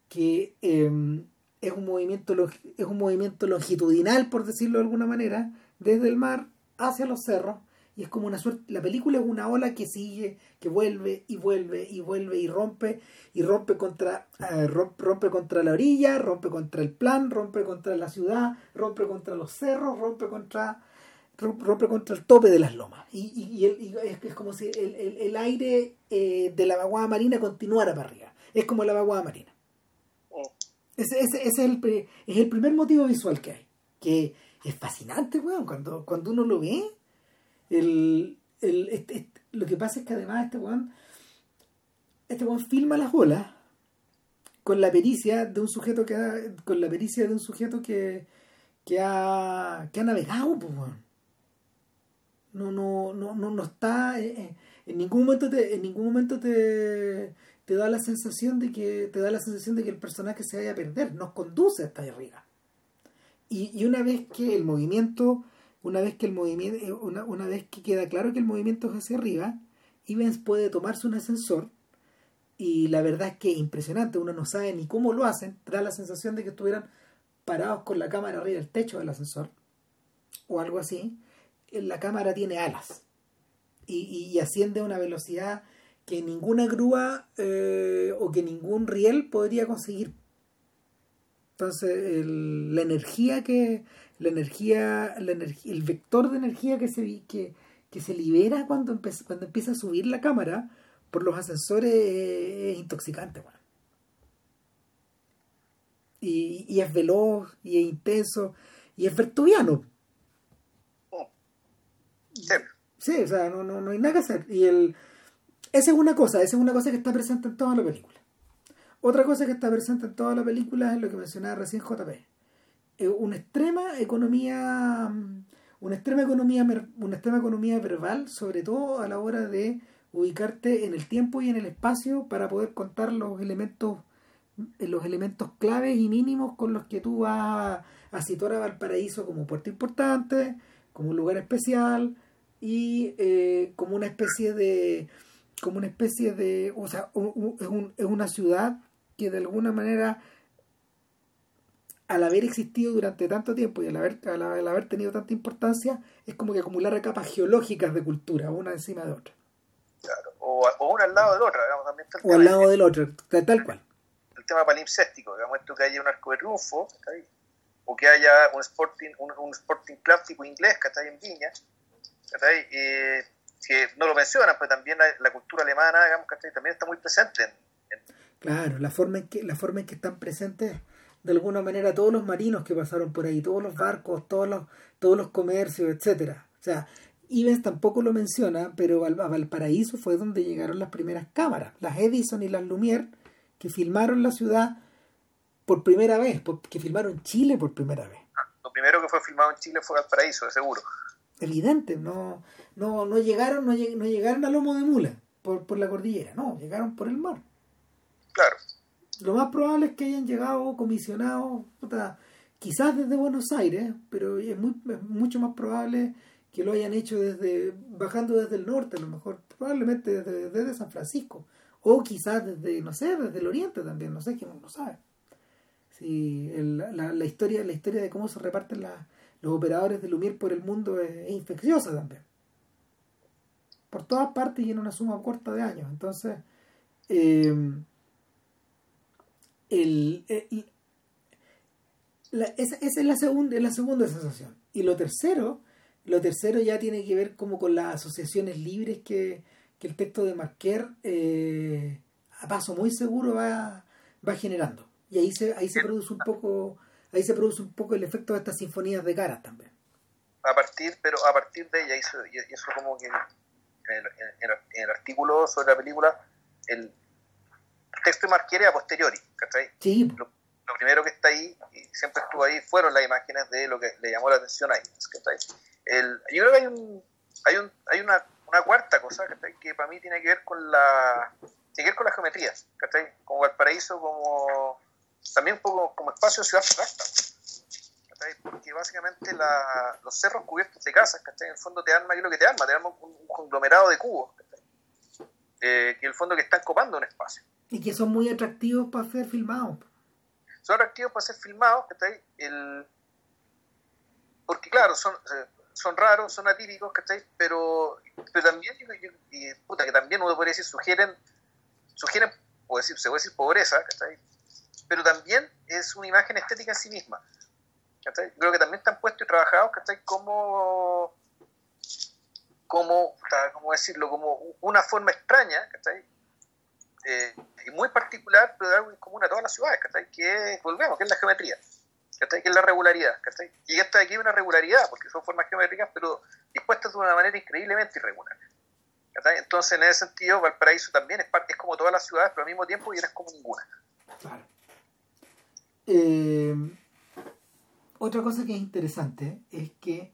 que em, es un movimiento es un movimiento longitudinal, por decirlo de alguna manera, desde el mar hacia los cerros y es como una suerte, la película es una ola que sigue, que vuelve y vuelve y vuelve y rompe y rompe contra eh, rompe, contra la orilla, rompe contra el plan, rompe contra la ciudad, rompe contra los cerros, rompe contra rompe contra el tope de las lomas. Y, y, es, como si el, aire eh, de la vaguada marina continuara para arriba. Es como la vaguada marina. Oh. ese, ese, es, el, es el primer motivo visual que hay que es fascinante, weón. Cuando, cuando uno lo ve, el, el, este, este, lo que pasa es que además este weón, este weón filma las olas con la pericia de un sujeto que ha, con la pericia de un sujeto que, que ha, que ha navegado, pues, weón. No, no, no, no, no está eh, eh, en ningún momento te, en ningún momento te, te da la sensación de que te da la sensación de que el personaje se vaya a perder, nos conduce hasta arriba. Y, una vez que el movimiento, una vez que el movimiento, eh, una, una vez que queda claro que el movimiento es hacia arriba, Ivens puede tomarse un ascensor y la verdad es que es impresionante, uno no sabe ni cómo lo hacen, da la sensación de que estuvieran parados con la cámara arriba del techo del ascensor o algo así. La cámara tiene alas y, y asciende a una velocidad que ninguna grúa eh, o que ningún riel podría conseguir entonces, la energía que, la energía, la energía, el vector de energía que se, que, que se libera cuando, cuando empieza a subir la cámara por los ascensores es intoxicante, Y, y, es veloz, y es intenso, y es vertuviano. Sí. o sea, no, no, no hay nada que hacer. Y el, esa es una cosa, esa es una cosa que está presente en toda la película. Otra cosa que está presente en toda la película es lo que mencionaba recién JP. Eh, una extrema economía, mm, una extrema economía, una extrema economía verbal, sobre todo a la hora de ubicarte en el tiempo y en el espacio para poder contar los elementos, eh, los elementos claves y mínimos con los que tú vas a situar a Valparaíso como puerto importante, como un lugar especial y eh, como una especie de como una especie de o sea es, un, es una ciudad que de alguna manera al haber existido durante tanto tiempo y al haber, al, haber tenido tanta importancia, es como que acumular capas geológicas de cultura, una encima de otra. Claro, o, o una al lado de la otra, digamos, también O al lado del otro, tal, cual. El tema palimpséstico, digamos, esto que haya un arco de triunfo, o que haya un Sporting, un, un sporting clásico inglés que está ahí en Viña, eh, que no lo mencionan, pero también la, cultura alemana, digamos, que también está muy presente. Claro, la forma, en que, la forma en que están presentes de alguna manera todos los marinos que pasaron por ahí, todos los barcos, todos los, todos los comercios, etcétera. O sea, Ives tampoco lo menciona, pero a Valparaíso fue donde llegaron las primeras cámaras, las Edison y las Lumière, que filmaron la ciudad por primera vez, que filmaron Chile por primera vez. Lo primero que fue filmado en Chile fue Valparaíso, de seguro. Evidente, no, no, no llegaron, no, llegaron a lomo de mula por, por la cordillera, no, llegaron por el mar. Claro. Lo más probable es que hayan llegado comisionados, quizás desde Buenos Aires, pero es, mucho más probable que lo hayan hecho desde bajando desde el norte, a lo mejor, probablemente desde, San Francisco, o quizás desde, no sé, desde el oriente también, no sé, quién lo sabe. Si la, historia, la historia de cómo se reparten los operadores de Lumière por el mundo es, infecciosa también. Por todas partes y en una suma corta de años. Entonces, eh, el, esa, es la segunda, la segunda sensación. Y lo tercero, lo tercero ya tiene que ver como con las asociaciones libres que, el texto de Marquer eh, a paso muy seguro va, va generando. Y ahí se, ahí se produce un poco, ahí se produce un poco el efecto de estas sinfonías de caras también. A partir, pero a partir de ella, y eso como que en el, en el artículo sobre la película, el, texto de Marquiere a posteriori, ¿cachai? Sí. Lo, primero que está ahí, y siempre estuvo ahí, fueron las imágenes de lo que le llamó la atención ahí, ¿cachai? El, yo creo que hay, un, hay, un, hay una, una cuarta cosa, ¿cachai? Que para mí tiene que ver con la, tiene que ver con las geometrías, ¿cachai? Como Valparaíso, como también un poco como espacio ciudad abstracta, ¿cachai? Porque básicamente la, los cerros cubiertos de casas, ¿cachai? En el fondo te arma, ¿qué es lo que te arma? Te arma un, un conglomerado de cubos, ¿cachai? Eh, que en el fondo que están copando un espacio. Y que son muy atractivos para ser filmados. Son atractivos para ser filmados, El... Porque claro, son, son raros, son atípicos, ¿cachai? Pero, pero también, y, puta, que también uno podría decir, sugieren, sugieren, se puede decir pobreza, ¿cachai? Pero también es una imagen estética en sí misma. ¿cachai? Creo que también están puestos y trabajados, ¿cachai? Como, como, como decirlo, como una forma extraña, ¿cachai? Eh, y muy particular, pero de algo en común a todas las ciudades, que volvemos, que es la geometría, que es la regularidad. Y esta de aquí es una regularidad, porque son formas geométricas, pero dispuestas de una manera increíblemente irregular. Entonces, en ese sentido, Valparaíso también es, parte, es como todas las ciudades, pero al mismo tiempo y es como ninguna. Claro. Eh, otra cosa que es interesante es que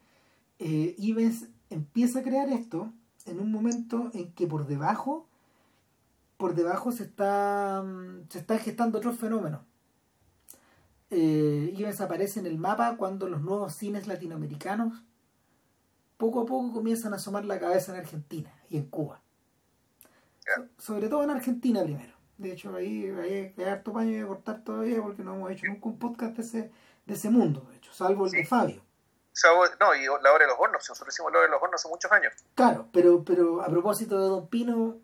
eh, Ives empieza a crear esto en un momento en que por debajo por debajo se está mm, se están gestando otros fenómenos. Eh, y desaparece en el mapa cuando los nuevos cines latinoamericanos poco a poco comienzan a asomar la cabeza en Argentina y en Cuba. sobre todo en Argentina primero. De hecho, ahí, hay harto paño de cortar todavía porque no hemos hecho nunca un podcast de ese, de ese mundo, de hecho, salvo el de Fabio. No, y la hora de los hornos, nosotros hicimos la hora de los hornos hace muchos años. Claro, pero, pero a propósito de Don Pino,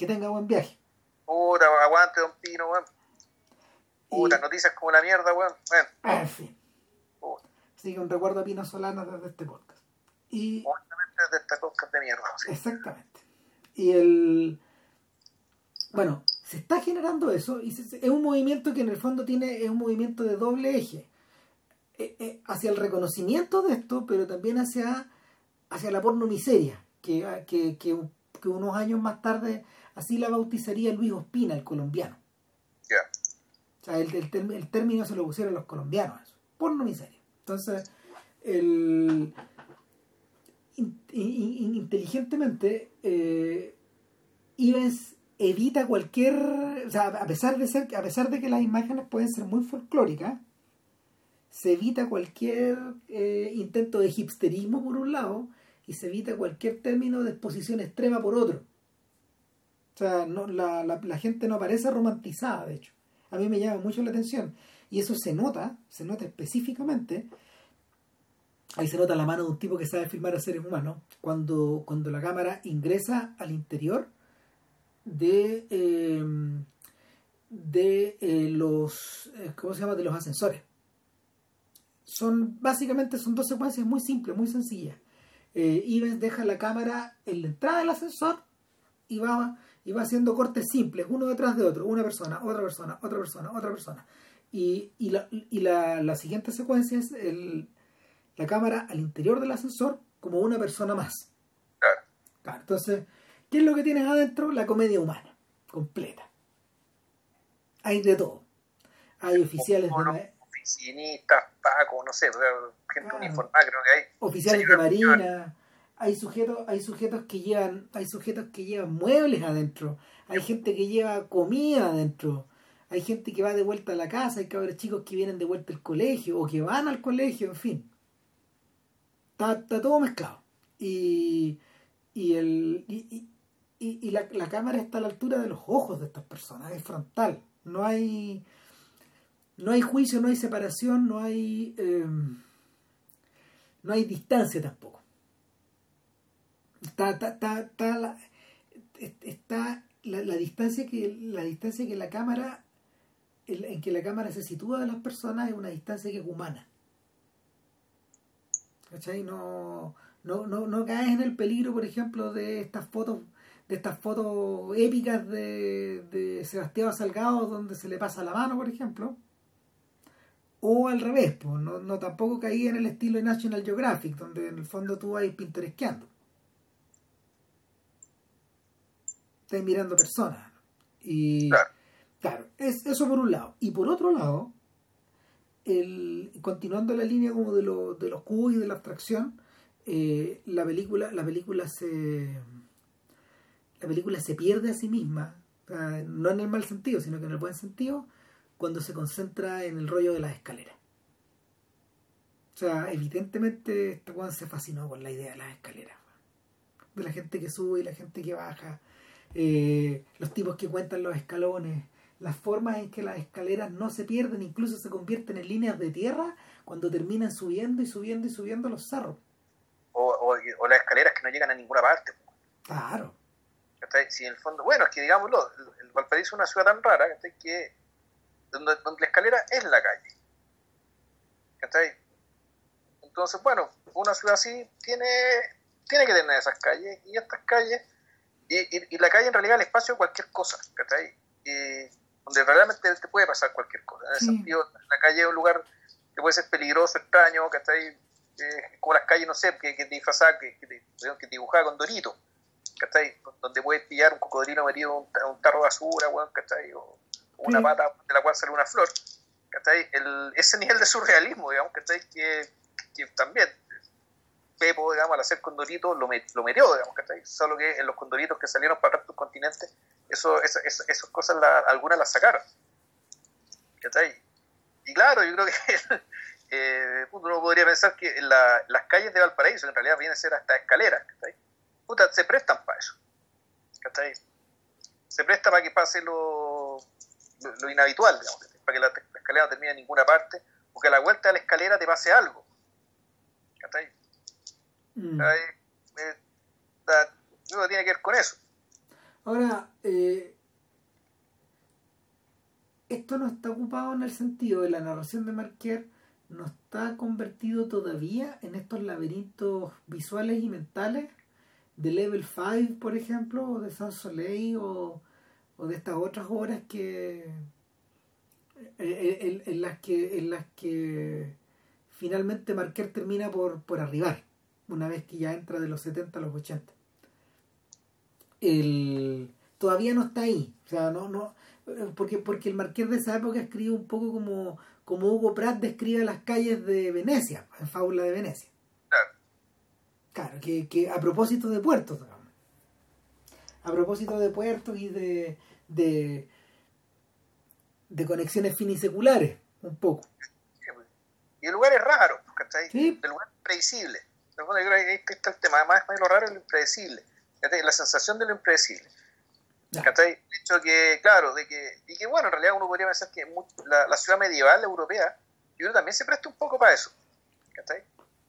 que tenga buen viaje. Puta, aguante, don Pino, weón. Puta, noticias como la mierda, weón. Bueno. En fin. Así que un recuerdo a Pino Solano desde este podcast. Y... desde este podcast de mierda. Sí. Exactamente. Y el... Bueno, se está generando eso y es un movimiento que en el fondo tiene es un movimiento de doble eje eh, eh, hacia el reconocimiento de esto pero también hacia hacia la porno miseria que, que, que unos años más tarde así la bautizaría Luis Ospina, el colombiano. O sea, el, el, término se lo pusieron los colombianos, eso, porno miseria. Entonces, el, inteligentemente, eh, Ives evita cualquier, o sea, a pesar de ser, a pesar de que las imágenes pueden ser muy folclóricas, se evita cualquier eh, intento de hipsterismo por un lado y se evita cualquier término de exposición extrema por otro. O sea, la, la, gente no parece romantizada, de hecho. A mí me llama mucho la atención. Y eso se nota, se nota específicamente. Ahí se nota la mano de un tipo que sabe filmar a seres humanos. Cuando, cuando la cámara ingresa al interior de, eh, de eh, los. eh, ¿Cómo se llama? De los ascensores. Son, básicamente son dos secuencias muy simples, muy sencillas. Eh, deja la cámara en la entrada del ascensor y va, y va haciendo cortes simples, uno detrás de otro, una persona, otra persona, otra persona, otra persona. Y, y, la, y la, la siguiente secuencia es el, la cámara al interior del ascensor como una persona más. Claro. Claro, entonces, ¿qué es lo que tienes adentro? La comedia humana, completa. Hay de todo. Hay oficiales de, Mono, ma- oficinistas, Paco, no sé, o gente Claro. uniformada creo que hay. oficiales de marina, hay sujetos, hay sujetos que llevan, hay sujetos que llevan muebles adentro, hay gente que lleva comida adentro, hay gente que va de vuelta a la casa, hay cabros chicos que vienen de vuelta al colegio o que van al colegio, en fin. Está, está todo mezclado. Y, y el y, y- la, la cámara está a la altura de los ojos de estas personas, es frontal. No hay no hay juicio, no hay separación, no hay eh, no hay distancia tampoco. Está, está, está, está la, está la, la distancia que la distancia que la cámara en, que la cámara se sitúa de las personas es una distancia que es humana. ¿Cachai? No, no, no, no caes en el peligro, por ejemplo, de estas fotos, de estas fotos épicas de, de Sebastián Salgado donde se le pasa la mano, por ejemplo. O al revés, pues, no, no tampoco caí en el estilo de National Geographic, donde en el fondo tú vas pintoresqueando. Estás mirando personas. Y Claro. claro, es, eso por un lado. Y por otro lado, el, continuando la línea como de, lo- de los cubos y de la abstracción, eh, la película, la película se la película se pierde a sí misma, sea, no en el mal sentido, sino que en el buen sentido, cuando se concentra en el rollo de las escaleras. O sea, evidentemente este weón se fascinó con la idea de las escaleras. De la gente que sube y la gente que baja, eh, los tipos que cuentan los escalones, las formas en que las escaleras no se pierden, incluso se convierten en líneas de tierra cuando terminan subiendo y subiendo y subiendo los cerros. O, o, o las escaleras que no llegan a ninguna parte. Claro. Si en el fondo, bueno, es que digámoslo, el, Valparaíso es una ciudad tan rara que donde, donde la escalera es la calle. ¿cachai? Entonces, bueno, una ciudad así tiene, tiene que tener esas calles y estas calles, y, y, y la calle en realidad es el espacio de cualquier cosa, ¿cachai? Y donde realmente te puede pasar cualquier cosa. En ese Sí. sentido, la calle es un lugar que puede ser peligroso, extraño, ¿cachai? Eh, como las calles, no sé, que, que te disfrazaba, que, que, te- que dibujaba con Dorito. ¿cachai? Donde puedes pillar un cocodrilo metido en un, un tarro de basura, ¿cachai? O una Sí. pata de la cual sale una flor, ¿cachai? El, ese nivel de surrealismo, digamos, ¿cachai? Que, que también Pepo, digamos, al hacer Condorito lo, met- lo metió, digamos, ¿cachai? Solo que en los Condoritos que salieron para el continente, eso, esa- esas cosas algunas las sacaron, ¿cachai? Y claro, yo creo que eh, uno podría pensar que las calles de Valparaíso, en realidad vienen a ser hasta escaleras, ¿cachai? puta, se prestan para eso. ¿Cachai? Se presta para que pase lo, lo, lo inhabitual, digamos, para que la, escalera no termine en ninguna parte, o que a la vuelta de la escalera te pase algo. Mm. Eh, que tiene que ver con eso. Ahora, eh, esto no está ocupado en el sentido de la narración de Marquer, no está convertido todavía en estos laberintos visuales y mentales de Level 5, por ejemplo, o de Sans Soleil, o, o de estas otras obras que eh, eh, en, en las que en las que finalmente Marquer termina por, por arribar, una vez que ya entra de los 70 a los 80 el todavía no está ahí o sea no no porque porque el marqués de esa época escribe un poco como como Hugo Pratt describe las calles de Venecia en Fábula de Venecia Claro. claro que, que a propósito de puertos digamos. a propósito de puertos y de de de conexiones finiseculares un poco Sí, pues. Y el lugar es raro, ¿cachai? Sí. El lugar es. El yo creo que ahí está el tema. Además, lo raro es lo impredecible. La sensación de lo impredecible. ¿Cachai? De hecho que, claro, de que, y que bueno, en realidad uno podría pensar que la, la ciudad medieval europea, yo creo también se presta un poco para eso. ¿Cachai?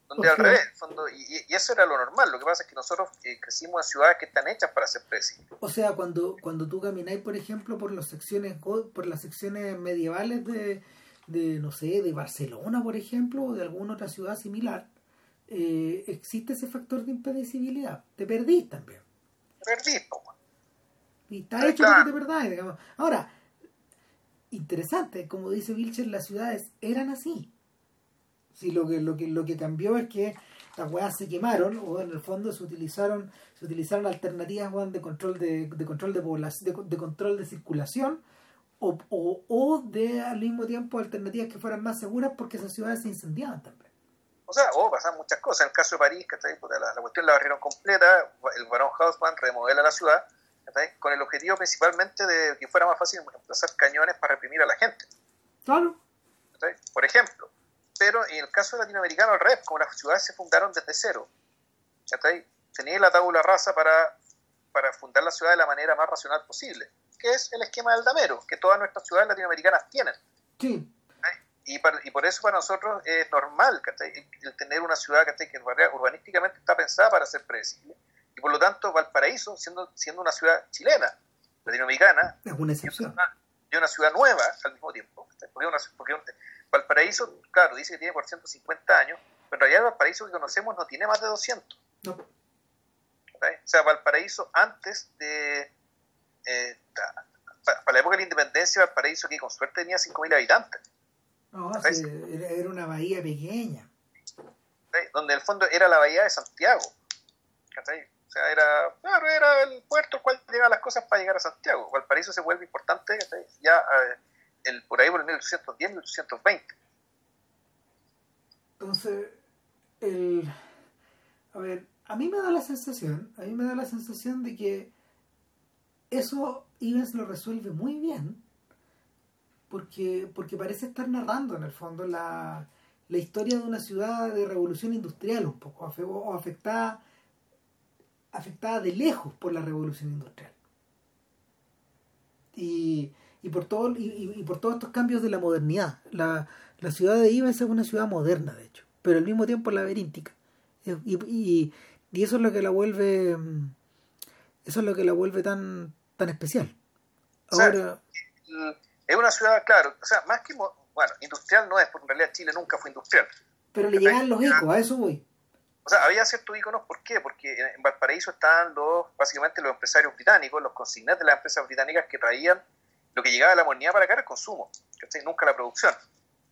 Donde al revés, fondo, y, y, eso era lo normal. Lo que pasa es que nosotros eh, crecimos en ciudades que están hechas para ser predecibles. O sea, cuando, cuando tú camináis, por ejemplo, por las secciones por las secciones medievales de, de no sé, de Barcelona, por ejemplo, o de alguna otra ciudad similar, eh, existe ese factor de impredecibilidad. Te perdís también. Te perdís, Y está hecho claro. que te perdáis, digamos. Ahora, interesante, como dice Vilcher, las ciudades eran así Sí, lo que, lo que, lo que cambió es que las weas se quemaron, o en el fondo se utilizaron, se utilizaron alternativas de control de, de control de población, de, control de circulación, o, o, o, de al mismo tiempo alternativas que fueran más seguras porque esas ciudades se incendiaban también. O sea, o pasan muchas cosas. En el caso de París, que la, la cuestión la barrieron completa, el barón Hausmann remodela la ciudad, con el objetivo principalmente de que fuera más fácil emplazar cañones para reprimir a la gente. Claro. Por ejemplo, pero en el caso latinoamericano al revés, como las ciudades se fundaron desde cero, tenía la tabula rasa para, para fundar la ciudad de la manera más racional posible, que es el esquema del damero, que todas nuestras ciudades latinoamericanas tienen. Sí. Y, y, por eso para nosotros es normal el tener una ciudad que urbanísticamente está pensada para ser predecible. Y por lo tanto, Valparaíso, siendo, siendo una ciudad chilena, latinoamericana, es una excepción. Y una, ciudad nueva al mismo tiempo. Porque, una, porque Valparaíso, claro, dice que tiene por 150 años, pero en realidad el Valparaíso que conocemos no tiene más de 200. No. O sea, Valparaíso antes de... Eh, para la época de la independencia, Valparaíso que con suerte tenía 5.000 habitantes. No, sí, era una bahía pequeña. Donde en el fondo era la bahía de Santiago. O sea, era, claro, era el puerto al cual llegaban las cosas para llegar a Santiago. Valparaíso se vuelve importante ya eh, el, por ahí por el 1810, 1820. Entonces, el, a ver, a mí me da la sensación, a mí me da la sensación de que eso Ivens lo resuelve muy bien, porque, porque parece estar narrando en el fondo la, la historia de una ciudad de revolución industrial un poco, o afectada, afectada de lejos por la revolución industrial. Y, y por todo y, y, por todos estos cambios de la modernidad. La, la ciudad de Ivens es una ciudad moderna, de hecho, pero al mismo tiempo laberíntica. Y, y, y, eso es lo que la vuelve eso es lo que la vuelve tan tan especial. Ahora es una ciudad, claro, o sea, más que bueno, industrial no es, porque en realidad Chile nunca fue industrial. Pero le llegan los ecos, a eso voy. O sea, había ciertos íconos, ¿por qué? Porque en Valparaíso estaban los, básicamente los empresarios británicos, los consignados de las empresas británicas que traían lo que llegaba a la modernidad para acá era el consumo, ¿cachai? nunca la producción.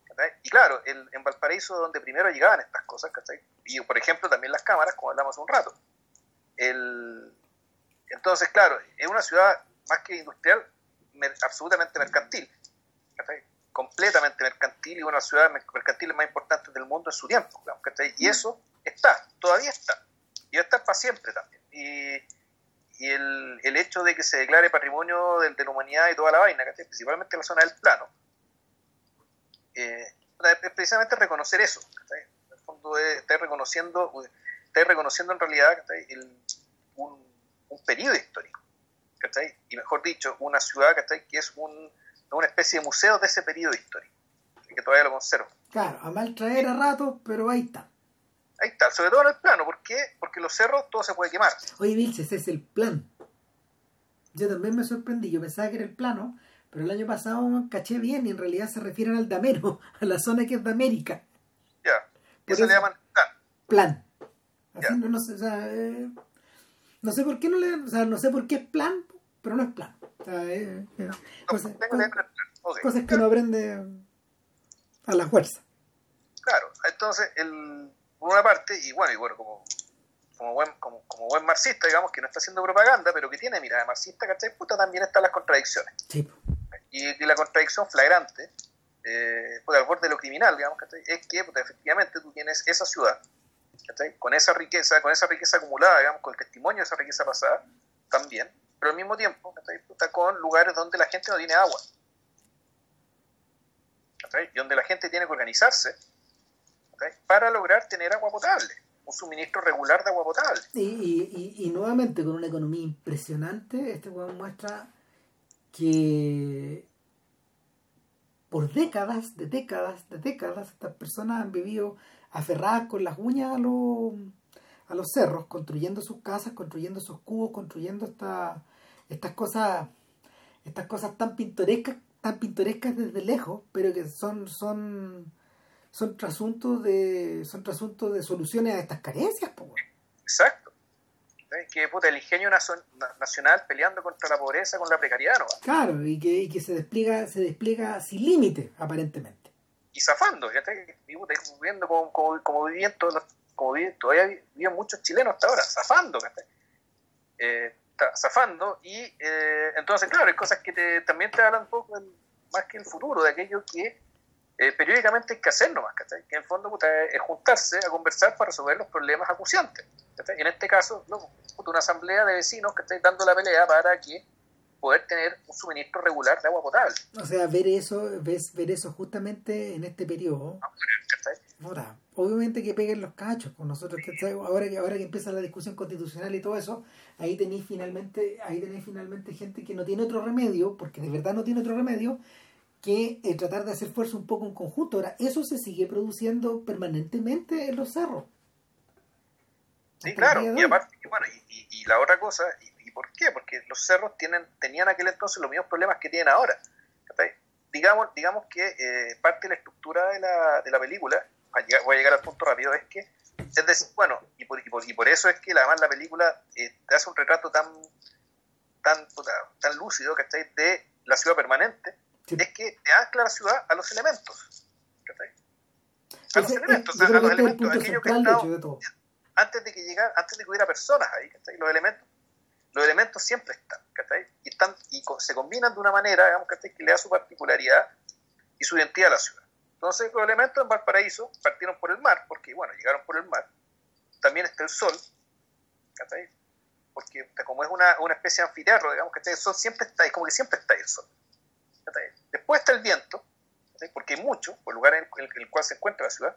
¿cachai? Y claro, el, en Valparaíso donde primero llegaban estas cosas, ¿cachai? y por ejemplo también las cámaras, como hablamos hace un rato. El, entonces, claro, es una ciudad más que industrial, absolutamente mercantil, completamente mercantil y una de las ciudades mercantiles más importantes del mundo en su tiempo. Y eso está, todavía está, y va a estar para siempre también. Y, y el, el, hecho de que se declare patrimonio de, de la humanidad y toda la vaina, principalmente en la zona del plano, eh, es precisamente reconocer eso. En el fondo está reconociendo, reconociendo en realidad el, un, un, periodo histórico. Y mejor dicho, una ciudad que es un, una especie de museo de ese periodo histórico, que todavía lo conserva. Claro, a mal traer a rato, pero ahí está. Ahí está, sobre todo en el plano. ¿Por qué? Porque los cerros todo se puede quemar. Oye, Vilches, ese es el plan. Yo también me sorprendí. Yo pensaba que era el plano, pero el año pasado caché bien y en realidad se refieren al Damero, a la zona que es de América. Ya. ¿Qué se le llaman plan? Plan. Así no, no, sé, o sea, eh, no sé por qué no le, o sea, no sé por qué es plan, pero no es plan. O sea, no, cosas, cosas, okay. cosas que no aprende a la fuerza. Claro, entonces el por una parte, y bueno, y bueno, como, como, buen, como, como buen marxista, digamos, que no está haciendo propaganda, pero que tiene mirada marxista, ¿cachai? Puta, también están las contradicciones. Sí. Y, y, la contradicción flagrante, eh, puta, al borde de lo criminal, digamos, ¿cachai? Es que, efectivamente tú tienes esa ciudad, Con esa riqueza, con esa riqueza acumulada, digamos, con el testimonio de esa riqueza pasada, también, pero al mismo tiempo. Puta, con lugares donde la gente no tiene agua. Y donde la gente tiene que organizarse para lograr tener agua potable. un suministro regular de agua potable. Y, y, y, nuevamente, con una economía impresionante, este juego muestra que por décadas, de décadas, de décadas, estas personas han vivido aferradas con las uñas a los, a los cerros, construyendo sus casas, construyendo sus cubos, construyendo esta, estas cosas, estas cosas tan pintorescas, tan pintorescas desde lejos, pero que son, son, son trasuntos de, son trasuntos de soluciones a estas carencias, Exacto. Que puta, el ingenio nacional peleando contra la pobreza con la precariedad, ¿no? Claro, y que, y que se despliega, se despliega sin límite, aparentemente. Y zafando, ya está viviendo como, como, como vivían todos como viven, todavía viven muchos chilenos hasta ahora, zafando, eh, zafando, y eh, entonces, claro, hay cosas que te, también te hablan un poco más que el futuro, de aquello que eh, periódicamente hay que hacer nomás, Que en el fondo es juntarse a conversar para resolver los problemas acuciantes. Y en este caso, una asamblea de vecinos que estáis dando la pelea para que poder tener un suministro regular de agua potable. O sea, ver eso, ves, ver eso justamente en este periodo. Ahora, obviamente que peguen los cachos con nosotros, ahora que ahora que empieza la discusión constitucional y todo eso, ahí tenéis finalmente, ahí tenéis finalmente gente que no tiene otro remedio, porque de verdad no tiene otro remedio, que eh, tratar de hacer fuerza un poco en conjunto. Ahora, eso se sigue produciendo permanentemente en los cerros. Sí, claro, y aparte, bueno, y, la otra cosa, y, por qué? Porque los cerros tienen, tenían aquel entonces los mismos problemas que tienen ahora. Digamos, digamos que eh, parte de la estructura de la, de la película, voy a llegar al punto rápido, es que, es decir, bueno, y por, y por, eso es que además la película eh, te hace un retrato tan, tan, tan lúcido, ¿cachai? De la ciudad permanente, es que te ancla la ciudad a los elementos. A los elementos, a los elementos, aquello que está antes de que llegara, antes de que hubiera personas ahí, los elementos, los elementos siempre están, y están y se combinan de una manera, digamos, que le da su particularidad y su identidad a la ciudad. Entonces los elementos en Valparaíso partieron por el mar, porque bueno, llegaron por el mar. También está el sol, porque como es una, una especie de anfiteatro, digamos que el sol siempre está ahí, como que siempre está ahí el sol. Después está el viento, porque hay mucho, por el lugar en el, cual se encuentra la ciudad,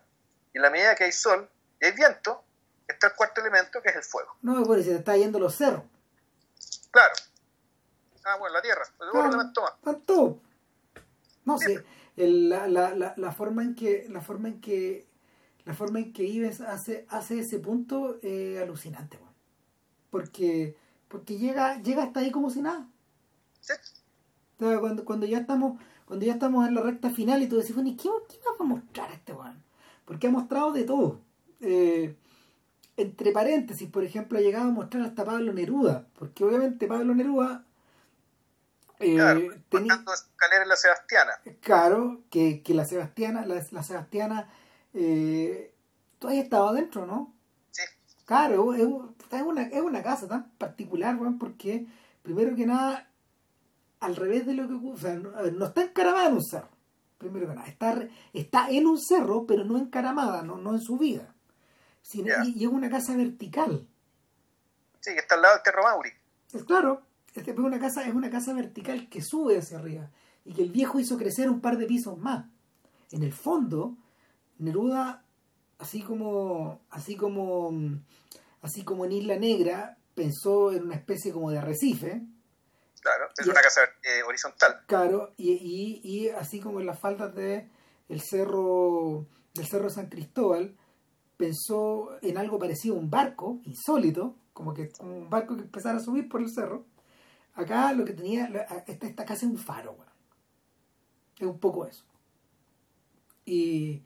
y en la medida que hay sol y hay viento, está el cuarto elemento que es el fuego. No, porque se te está yendo los cerros. Claro. Ah, bueno, la tierra. Claro, No sé, la, la, la, forma en que la forma en que la forma en que Ives hace, hace ese punto es alucinante, porque porque llega llega hasta ahí como si nada. Sí. Cuando, cuando ya estamos cuando ya estamos en la recta final y tú decís, bueno, ¿y qué, qué va a mostrar este weón? Porque ha mostrado de todo. Eh, entre paréntesis, por ejemplo, ha llegado a mostrar hasta Pablo Neruda, porque obviamente Pablo Neruda eh, claro, tenía en la Sebastiana. Claro, que, que la Sebastiana, la, la Sebastiana eh, todavía estaba adentro, ¿no? Sí. Claro, es, una, es una casa tan particular, porque primero que nada, al revés de lo que o sea, no, está encaramada en un cerro, primero que nada, está, está en un cerro, pero no encaramada, no, no en su vida y, es una casa vertical. Sí, que está al lado del Terro Mauri. Es claro, es una casa, es una casa vertical que sube hacia arriba y que el viejo hizo crecer un par de pisos más. En el fondo, Neruda, así como, así como, así como en Isla Negra, pensó en una especie como de arrecife. Claro, es una casa eh, horizontal. Claro, y, y, y, así como en las faldas de el cerro del cerro San Cristóbal, pensó en algo parecido a un barco, insólito, como que un barco que empezara a subir por el cerro. Acá lo que tenía, esta, esta casa es un faro, Es un poco eso. Y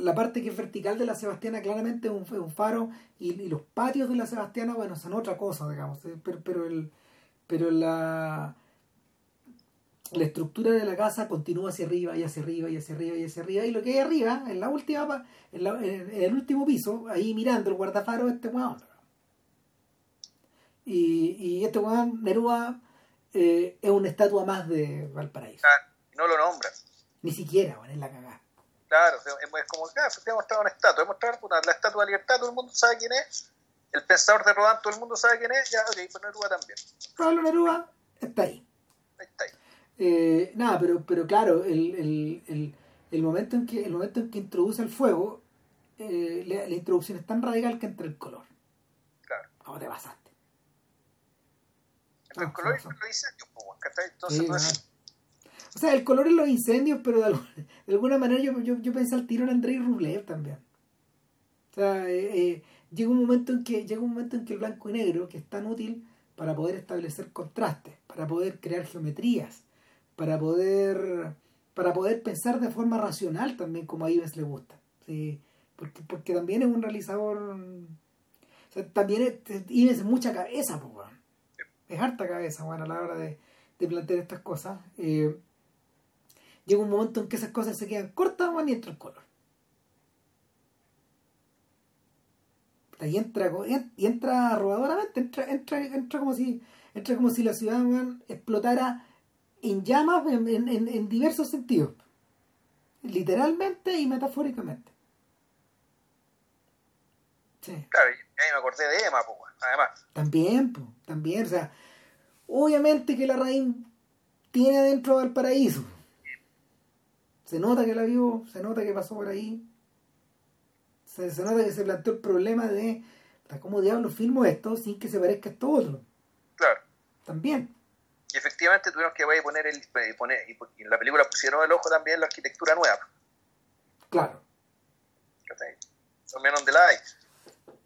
la parte que es vertical de la Sebastiana claramente es un, un faro y, los patios de la Sebastiana, bueno, son otra cosa, digamos. Eh, pero, pero, el, pero la, la estructura de la casa continúa hacia arriba y hacia arriba y hacia arriba y hacia arriba y lo que hay arriba en la última en, en, el último piso ahí mirando el guardafaro este weón. Y, y este weón Neruda eh, es una estatua más de Valparaíso. Ah, no lo nombra. Ni siquiera bueno, es la cagada claro es como claro, se ha mostrado una estatua mostrado la estatua de libertad todo el mundo sabe quién es el pensador de Rodán todo el mundo sabe quién es ya ok pues Neruda también. Pablo Neruda está ahí está ahí eh, nada, pero, pero claro, el, el, el, el, momento en que, el momento en que introduce el fuego eh, la, la introducción es tan radical que entra el color. Claro. ¿Cómo te pasaste? El Ah, color y los incendios. Entonces, Sí, claro. decís, O sea, el color en los incendios, pero de alguna, de alguna manera yo, yo, yo pensé al tiro en Andrei Rublev también. O sea, eh, eh, llega un momento en que llega un momento en que el blanco y negro, que es tan útil para poder establecer contrastes, para poder crear geometrías, para poder para poder pensar de forma racional también como a Ives le gusta. ¿sí? Porque, porque también es un realizador también es, Ives es mucha cabeza, es harta cabeza, bueno, a la hora de, de plantear estas cosas. Eh, llega un momento en que esas cosas se quedan cortas, y entra el color. Y entra, y entra robadoramente, entra, entra, entra como si entra como si la ciudad explotara en llamas en, en- en- diversos sentidos. Literalmente y metafóricamente. Sí. claro, y ahí me acordé de Emma, pues, además. También, po, también, o sea, obviamente que la raíz tiene adentro Valparaíso. Se nota que la vio, se nota que pasó por ahí. Se, se nota que se planteó el problema de cómo diablos filmo esto sin que se parezca a esto otro. Claro. También. Y efectivamente tuvieron que poner el y poner y, en la película pusieron el ojo también en la arquitectura nueva, Claro. Al menos donde la hay.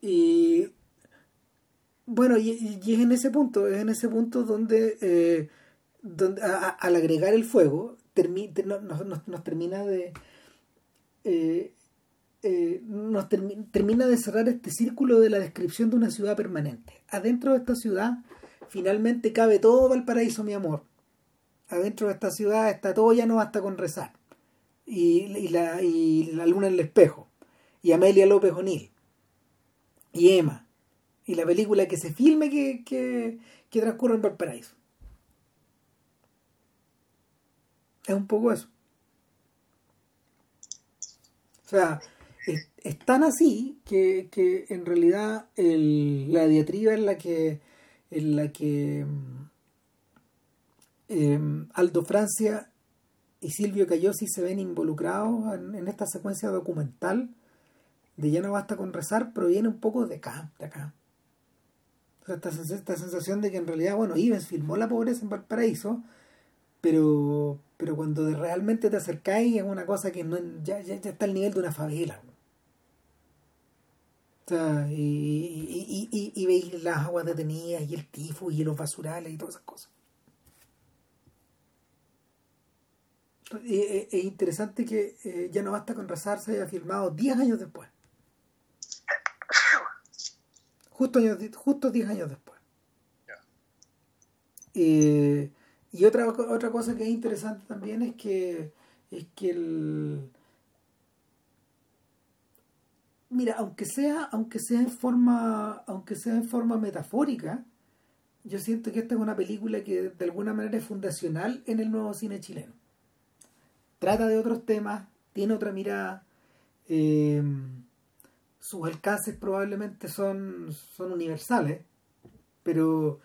Y bueno, y, y es en ese punto, es en ese punto donde, eh, donde a- a- al agregar el fuego, termi- te- no- nos, nos- nos termina de eh, eh, nos termi- termina de cerrar este círculo de la descripción de una ciudad permanente. Adentro de esta ciudad finalmente cabe todo Valparaíso, mi amor. Adentro de esta ciudad está todo, ya no basta con rezar. Y, la, y la luna en el espejo. Y Amelia López O'Neill y Emma y la película que se filme que, que, que transcurre en Valparaíso. Es un poco eso. O sea, es, es tan así que, que en realidad el- la diatriba en la que en la que mm, em, Aldo Francia y Silvio Cayosi se ven involucrados en, esta secuencia documental de ya no basta con rezar proviene un poco de acá, de acá. O sea, esta, esta sensación de que en realidad, bueno, Ives filmó la pobreza en Valparaíso, pero pero cuando realmente te acercáis es una cosa que no ya, ya, ya está al nivel de una favela. Sea, y, y, y, y- veis las aguas detenidas y el tifo y los basurales y todas esas cosas. Y, eh, Es interesante que eh, ya no basta con rezar se haya filmado 10 años después. Justo, años, justo 10 años después. Eh, y otra, otra cosa que es interesante también es que es que el mira aunque sea aunque sea en forma aunque sea en forma metafórica yo siento que esta es una película que de alguna manera es fundacional en el nuevo cine chileno. Trata de otros temas tiene otra mirada eh, sus alcances probablemente son son universales pero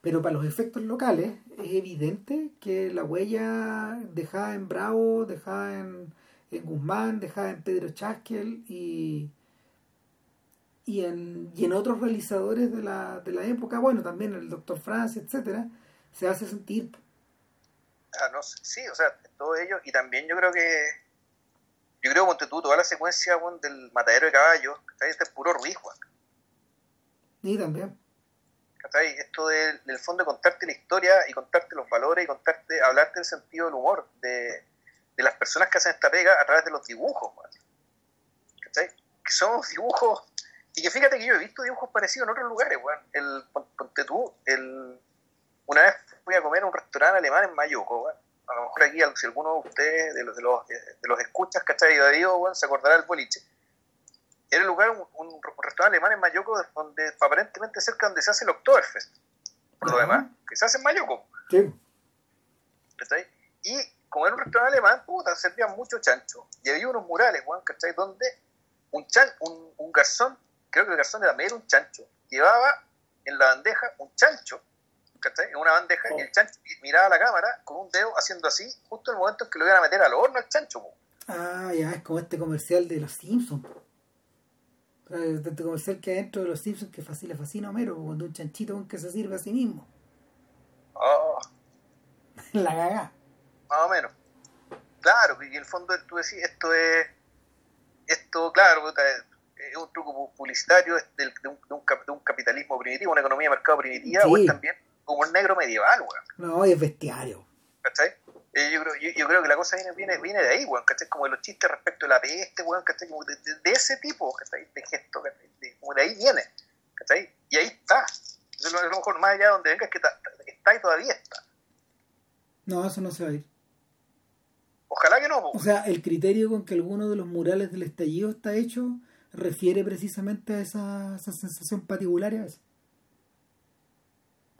pero para los efectos locales es evidente que la huella dejada en Bravo, dejada en, en Guzmán, dejada en Pedro Chaskel y, y, en, y en otros realizadores de la, de la época, bueno, también el Doctor Francia, etcétera, se hace sentir. Ah, no, sí, o sea, todo ello, y también yo creo que, yo creo, ponte tú, toda la secuencia del matadero de caballos. Este es puro Ruiz, weón, Y también. Esto del, del fondo de contarte la historia y contarte los valores y contarte, hablarte del sentido del humor de, de las personas que hacen esta pega a través de los dibujos. ¿cachai? Que son dibujos, y que fíjate que yo he visto dibujos parecidos en otros lugares, weón. El, pon- ponte tú, el, una vez fui a comer a un restaurante alemán en Mayuco, weón. A lo mejor aquí, si alguno de ustedes, de los, de los, de los escuchas, ¿cachai? De Darío, weón, se acordará del boliche. Era el lugar, un, un restaurante alemán en Mayuco, donde aparentemente cerca donde se hace el Oktoberfest. Por lo Ajá. demás, que se hace en Mayuco. sí, ¿cachai? Y como era un restaurante alemán, puta, servían mucho chancho. Y había unos murales, weón, ¿cachai? Donde un, chan, un, un garzón, creo que el garzón era medio un chancho, llevaba en la bandeja un chancho, ¿cachai? En una bandeja, y el chancho miraba a la cámara con un dedo haciendo así, justo en el momento en que lo iban a meter al horno al chancho, po. ah, ya es como este comercial de los Simpsons. Tanto comercial que adentro de los Simpsons que fascina, fascina a Homero, cuando un chanchito que se sirve a sí mismo. Oh, La cagá. Más o menos. Claro, y en el fondo tú decís, esto es, esto, claro, es un truco publicitario de, un, de un de un capitalismo primitivo, una economía de mercado primitiva, o Sí. es también como el negro medieval, weón. No, es bestiario. ¿cachai? Eh, yo, creo, yo, yo creo que la cosa viene, viene, viene de ahí, weón, ¿cachai? Como de los chistes respecto de la peste, weón, ¿cachai? Como de, ese tipo, ¿cachai? De gesto, ¿cachai? De- como de ahí viene, ¿cachai? Y ahí está. Entonces, a lo mejor más allá de donde venga es que ta- está y todavía está. No, eso no se va a ir. Ojalá que no, po, O sea, el criterio con que alguno de los murales del estallido está hecho refiere precisamente a esa, esa sensación particular a veces.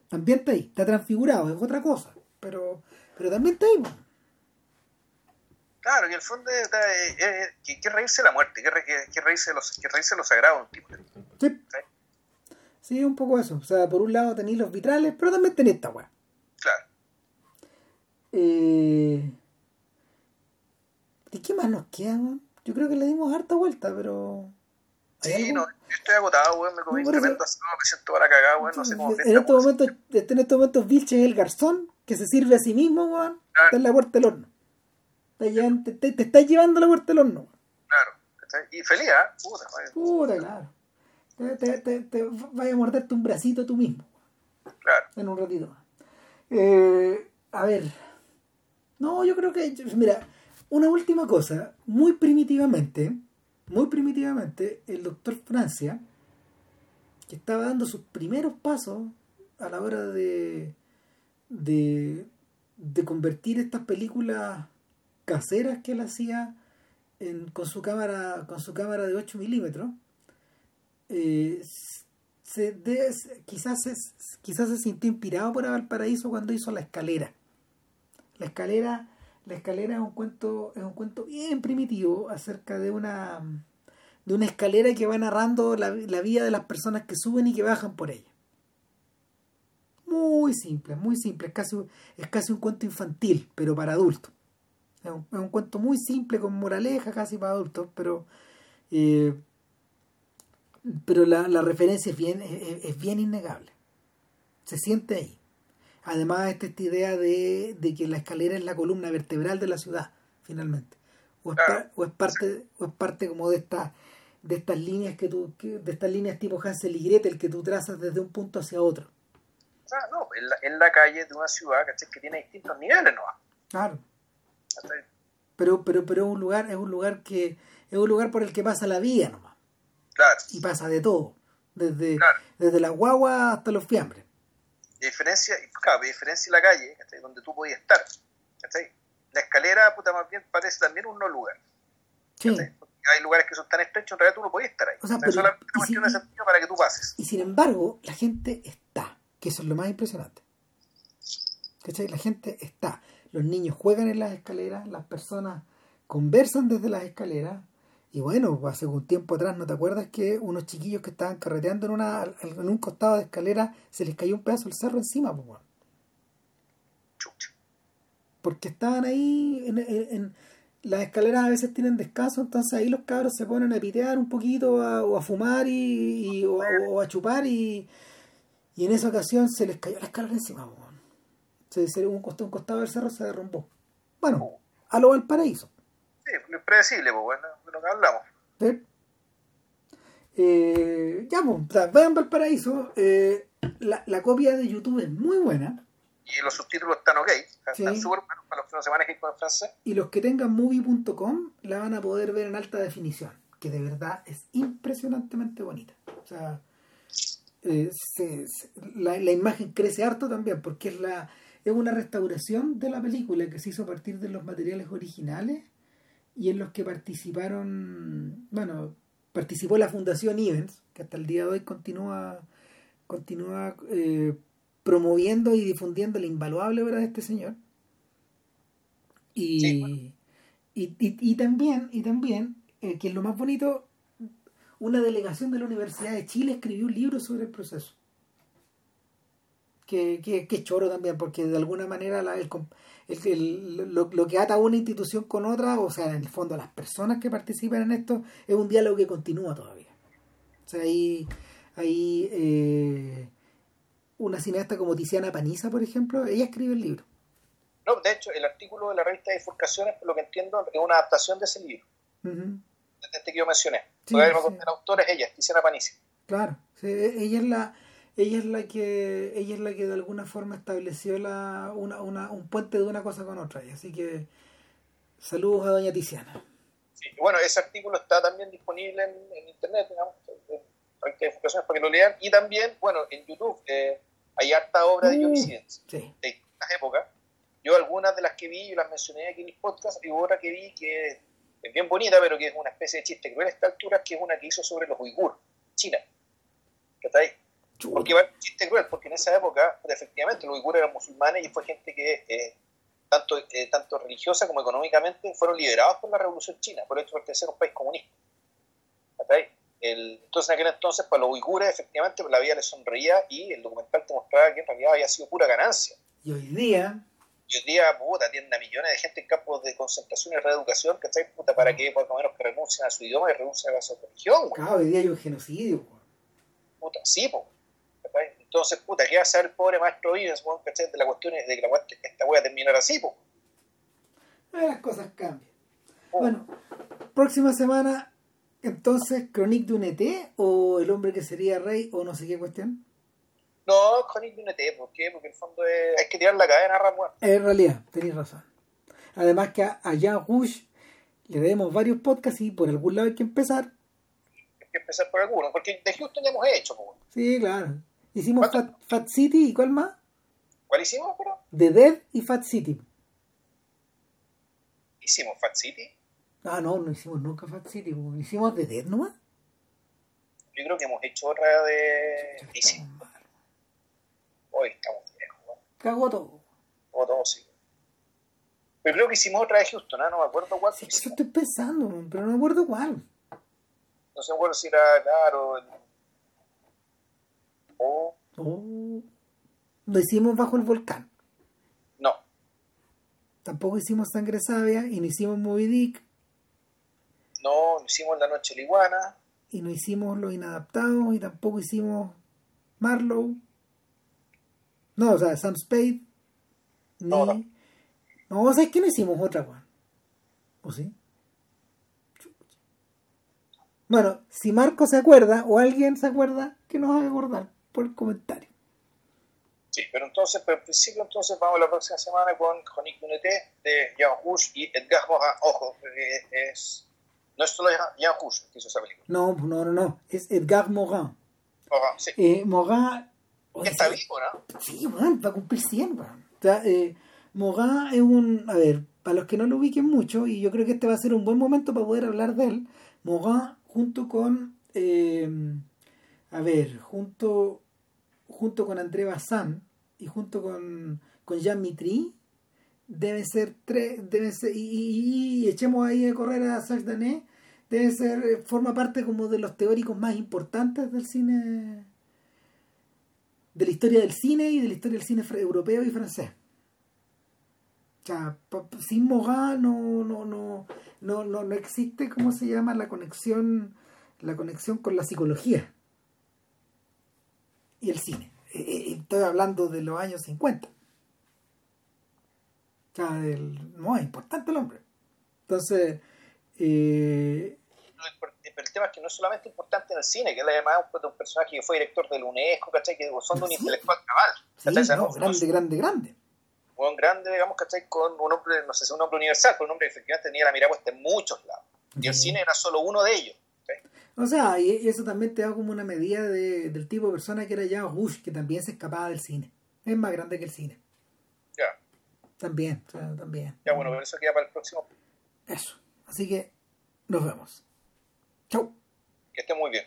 También está ahí, está transfigurado, es otra cosa, pero, pero también está ahí. po. Claro, y el fondo es, es- es- que, que reírse de la muerte, que, que, que reírse de los, que reírse de lo sagrado, tipo. Sí. Sí, un poco eso. O sea, por un lado tenéis los vitrales, pero también tenéis esta weá. Claro. Eh... ¿Y qué más nos queda, weón? Yo creo que le dimos harta vuelta, pero... ¿hay Sí, no, yo estoy agotado, weón, me comí No, tremendo asado, me siento para cagar, weón, no sé cómo en estos momentos, en estos momentos Vilche es el garzón que se sirve a sí mismo, weón. Está en la puerta del horno. Te, te, te estás llevando a la puerta del horno. weón. Claro. Y feliz, ¿ah? Puta, weón, Puta, claro. Te, te, te, vaya a morderte un bracito tú mismo claro. en un ratito. Eh, a ver. No, yo creo que. Mira, una última cosa. Muy primitivamente. Muy primitivamente, el doctor Francia, que estaba dando sus primeros pasos a la hora de. de. convertir estas películas caseras que él hacía con su cámara. con su cámara de 8 milímetros. eh, se- quizás, se, quizás se sintió inspirado por Valparaíso cuando hizo La Escalera. La Escalera, la escalera es un cuento, es un cuento bien primitivo acerca de una de una escalera que va narrando la, la vida de las personas que suben y que bajan por ella. Muy simple, muy simple, es casi, es casi un cuento infantil, pero para adultos. Es un, cuento muy simple, con moraleja, casi para adultos, pero eh, pero la, referencia bien, es bien innegable. Se siente ahí. Además, está esta idea de, de que la escalera es la columna vertebral de la ciudad, finalmente. O es, par- o es parte, o es parte como de estas de estas líneas que tú, de estas líneas tipo Hansel y Gretel que tú trazas desde un punto hacia otro. O sea, no, en la, en la calle de una ciudad, ¿cachai? Que tiene distintos niveles, ¿no? Claro. ¿Cachai? Pero, pero, pero es un lugar, es un lugar que, es un lugar por el que pasa la vida nomás. Claro. Y pasa de todo. Desde, Claro. desde la guagua hasta los fiambres. Y diferencia, claro, diferencia la calle, ¿cachai? Donde tú podías estar, ¿cachai? La escalera, puta, más bien parece también un no lugar. Sí. Hay lugares que son tan estrechos, en realidad tú no podías estar ahí. O sea, pero- solamente una cuestión de sentido para que tú pases. Y sin embargo, la gente está, que eso es lo más impresionante. ¿Cachai? La gente está. Los niños juegan en las escaleras, las personas conversan desde las escaleras. Y bueno, hace un tiempo atrás, ¿no te acuerdas que unos chiquillos que estaban carreteando en, una, en un costado de escalera se les cayó un pedazo del cerro encima? Pues? Chucha. porque estaban ahí en, en- en- las escaleras a veces tienen descanso entonces ahí los cabros se ponen a pitear un poquito a- o a fumar y, y- o, a- o a chupar y, y en esa ocasión se les cayó la escalera encima po, weón. se, se- un, costado, un costado del cerro se derrumbó bueno a lo Valparaíso Sí, lo impredecible, pues, bueno, lo que hablamos. ¿sí? Eh, ya pues, vean Valparaíso eh, la, la copia de YouTube es muy buena Y los subtítulos están ok, están Sí. súper buenos para los que no se manejen con el francés. y los que tengan movie.com la van a poder ver en alta definición, que de verdad es impresionantemente bonita. O sea, eh, se- se- la, la imagen crece harto también, porque es la es una restauración de la película que se hizo a partir de los materiales originales y en los que participaron, bueno, participó la Fundación Evans, que hasta el día de hoy continúa continúa eh, promoviendo y difundiendo la invaluable obra de este señor. Y, Sí, bueno. y, y, y también, y también eh, que es lo más bonito, una delegación de la Universidad de Chile escribió un libro sobre el proceso. Que, que, que choro también, porque de alguna manera la- el, el- el- lo, lo que ata una institución con otra, o sea, en el fondo las personas que participan en esto, es un diálogo que continúa todavía. O sea, ahí, ahí eh, una cineasta como Tiziana Paniza, por ejemplo, ella escribe el libro. No, de hecho, el artículo de la revista de Bifurcaciones, por lo que entiendo, es una adaptación de ese libro. Este que yo mencioné. Sí, el autor es ella, Tiziana Paniza. Claro, ella es la ella es la que ella es la que de alguna forma estableció la, una, una, un puente de una cosa con otra así que saludos a doña Tiziana. Sí, bueno ese artículo está también disponible en, internet digamos para que lo lean y también bueno en YouTube eh, hay harta obra de Johnny uh, sí. de estas épocas. Yo algunas de las que vi yo las mencioné aquí en el podcast y otra que vi que es bien bonita pero que es una especie de chiste cruel a esta altura que es una que hizo sobre los uigur China. Que está ahí porque va chiste cruel, porque en esa época, efectivamente, los uigures eran musulmanes y fue gente que, eh, tanto, eh, tanto religiosa como económicamente, fueron liberados por la Revolución China, por el hecho de pertenecer a un país comunista. El, entonces, en aquel entonces, para los uigures, efectivamente, la vida les sonreía y el documental te mostraba que en realidad había sido pura ganancia. Y hoy día. Y hoy día, puta, tienen a millones de gente en campos de concentración y reeducación, ¿cachai? Puta, para que por lo menos que renuncien a su idioma y renuncien a su religión, Claro, hoy día hay un genocidio, Puta, sí, pues entonces, puta, ¿qué va a hacer el pobre maestro Vivens, De la cuestión de que la, esta voy a terminar así, pues. Las cosas cambian. Oh. Bueno, próxima semana, entonces, Chronique de un ET o El hombre que sería rey o no sé qué cuestión. No, Chronique de un ET, ¿por qué? Porque en el fondo es, hay que tirar la cadena a Ramón. En realidad, tenéis razón. Además que a Jean Rouge le debemos varios podcasts y por algún lado hay que empezar. Hay que empezar por alguno, porque de Houston ya hemos hecho. Pues. Sí, claro. Hicimos Fat, City y ¿cuál más? ¿Cuál hicimos, pero? The Dead y Fat City. ¿Hicimos Fat City? Ah, no, no hicimos nunca Fat City. ¿Hicimos The Dead nomás? Yo creo que hemos hecho otra de... Hoy estamos viejos. Cago todo. Cago todo, sí. Pero creo que hicimos otra de Houston, ¿no? No me acuerdo cuál. Sí, eso estoy pensando, pero no me acuerdo cuál. No sé, bueno, si era, claro, Oh. oh. Lo hicimos bajo el volcán. No. Tampoco hicimos Sangre Sabia y no hicimos Moby Dick. No, no hicimos La Noche Liguana. Y no hicimos Los Inadaptados y tampoco hicimos Marlowe. No, o sea, Sam Spade. No, no. No, o sea, es que no hicimos otra, Juan. ¿O sí? Bueno, si Marco se acuerda o alguien se acuerda, que nos haga acordar por el comentario. Sí, pero entonces, pero en principio, entonces vamos la próxima semana con Jonique Duneté de Jean Rouge y Edgar Morin. Ojo, es, no es solo Jean Rouge que hizo esa película. No, no, no, no, es Edgar Morin. Morin, sí. Eh, Morin. Está vivo, ¿no? Sí, bueno, va a cumplir 100, bueno. O sea, eh, Morin es un. A ver, para los que no lo ubiquen mucho, y yo creo que este va a ser un buen momento para poder hablar de él, Morin junto con. Eh, a ver, junto, junto con André Bazin y junto con, con Jean Mitry, deben ser tres, deben ser, y, echemos ahí a correr a Sax Dané, debe ser, eh, forma parte como de los teóricos más importantes del cine, de la historia del cine y de la historia del cine europeo y francés. O sea, sin Morin no, no, no, no, no, no existe, ¿cómo se llama? La conexión, la conexión con la psicología y el cine. Eh, eh, estoy hablando de los años 50. O sea, no, es importante el hombre. Entonces, eh, pero el tema es que no es solamente importante en el cine, que es además un, un personaje que fue director del UNESCO, ¿cachai? Que son de un intelectual cabal. Sí, no, grande, grande, grande. Un grande, digamos, ¿cachai? Con un hombre, no sé, un hombre universal, pero un hombre que efectivamente tenía la mirada puesta en muchos lados. Y el cine era solo uno de ellos. O sea, y eso también te da como una medida de, del tipo de persona que era ya Bush, que también se escapaba del cine. Es más grande que el cine. Ya. También, o sea, también. Ya, bueno, pero eso queda para el próximo. Eso. Así que nos vemos. Chau. Que esté muy bien.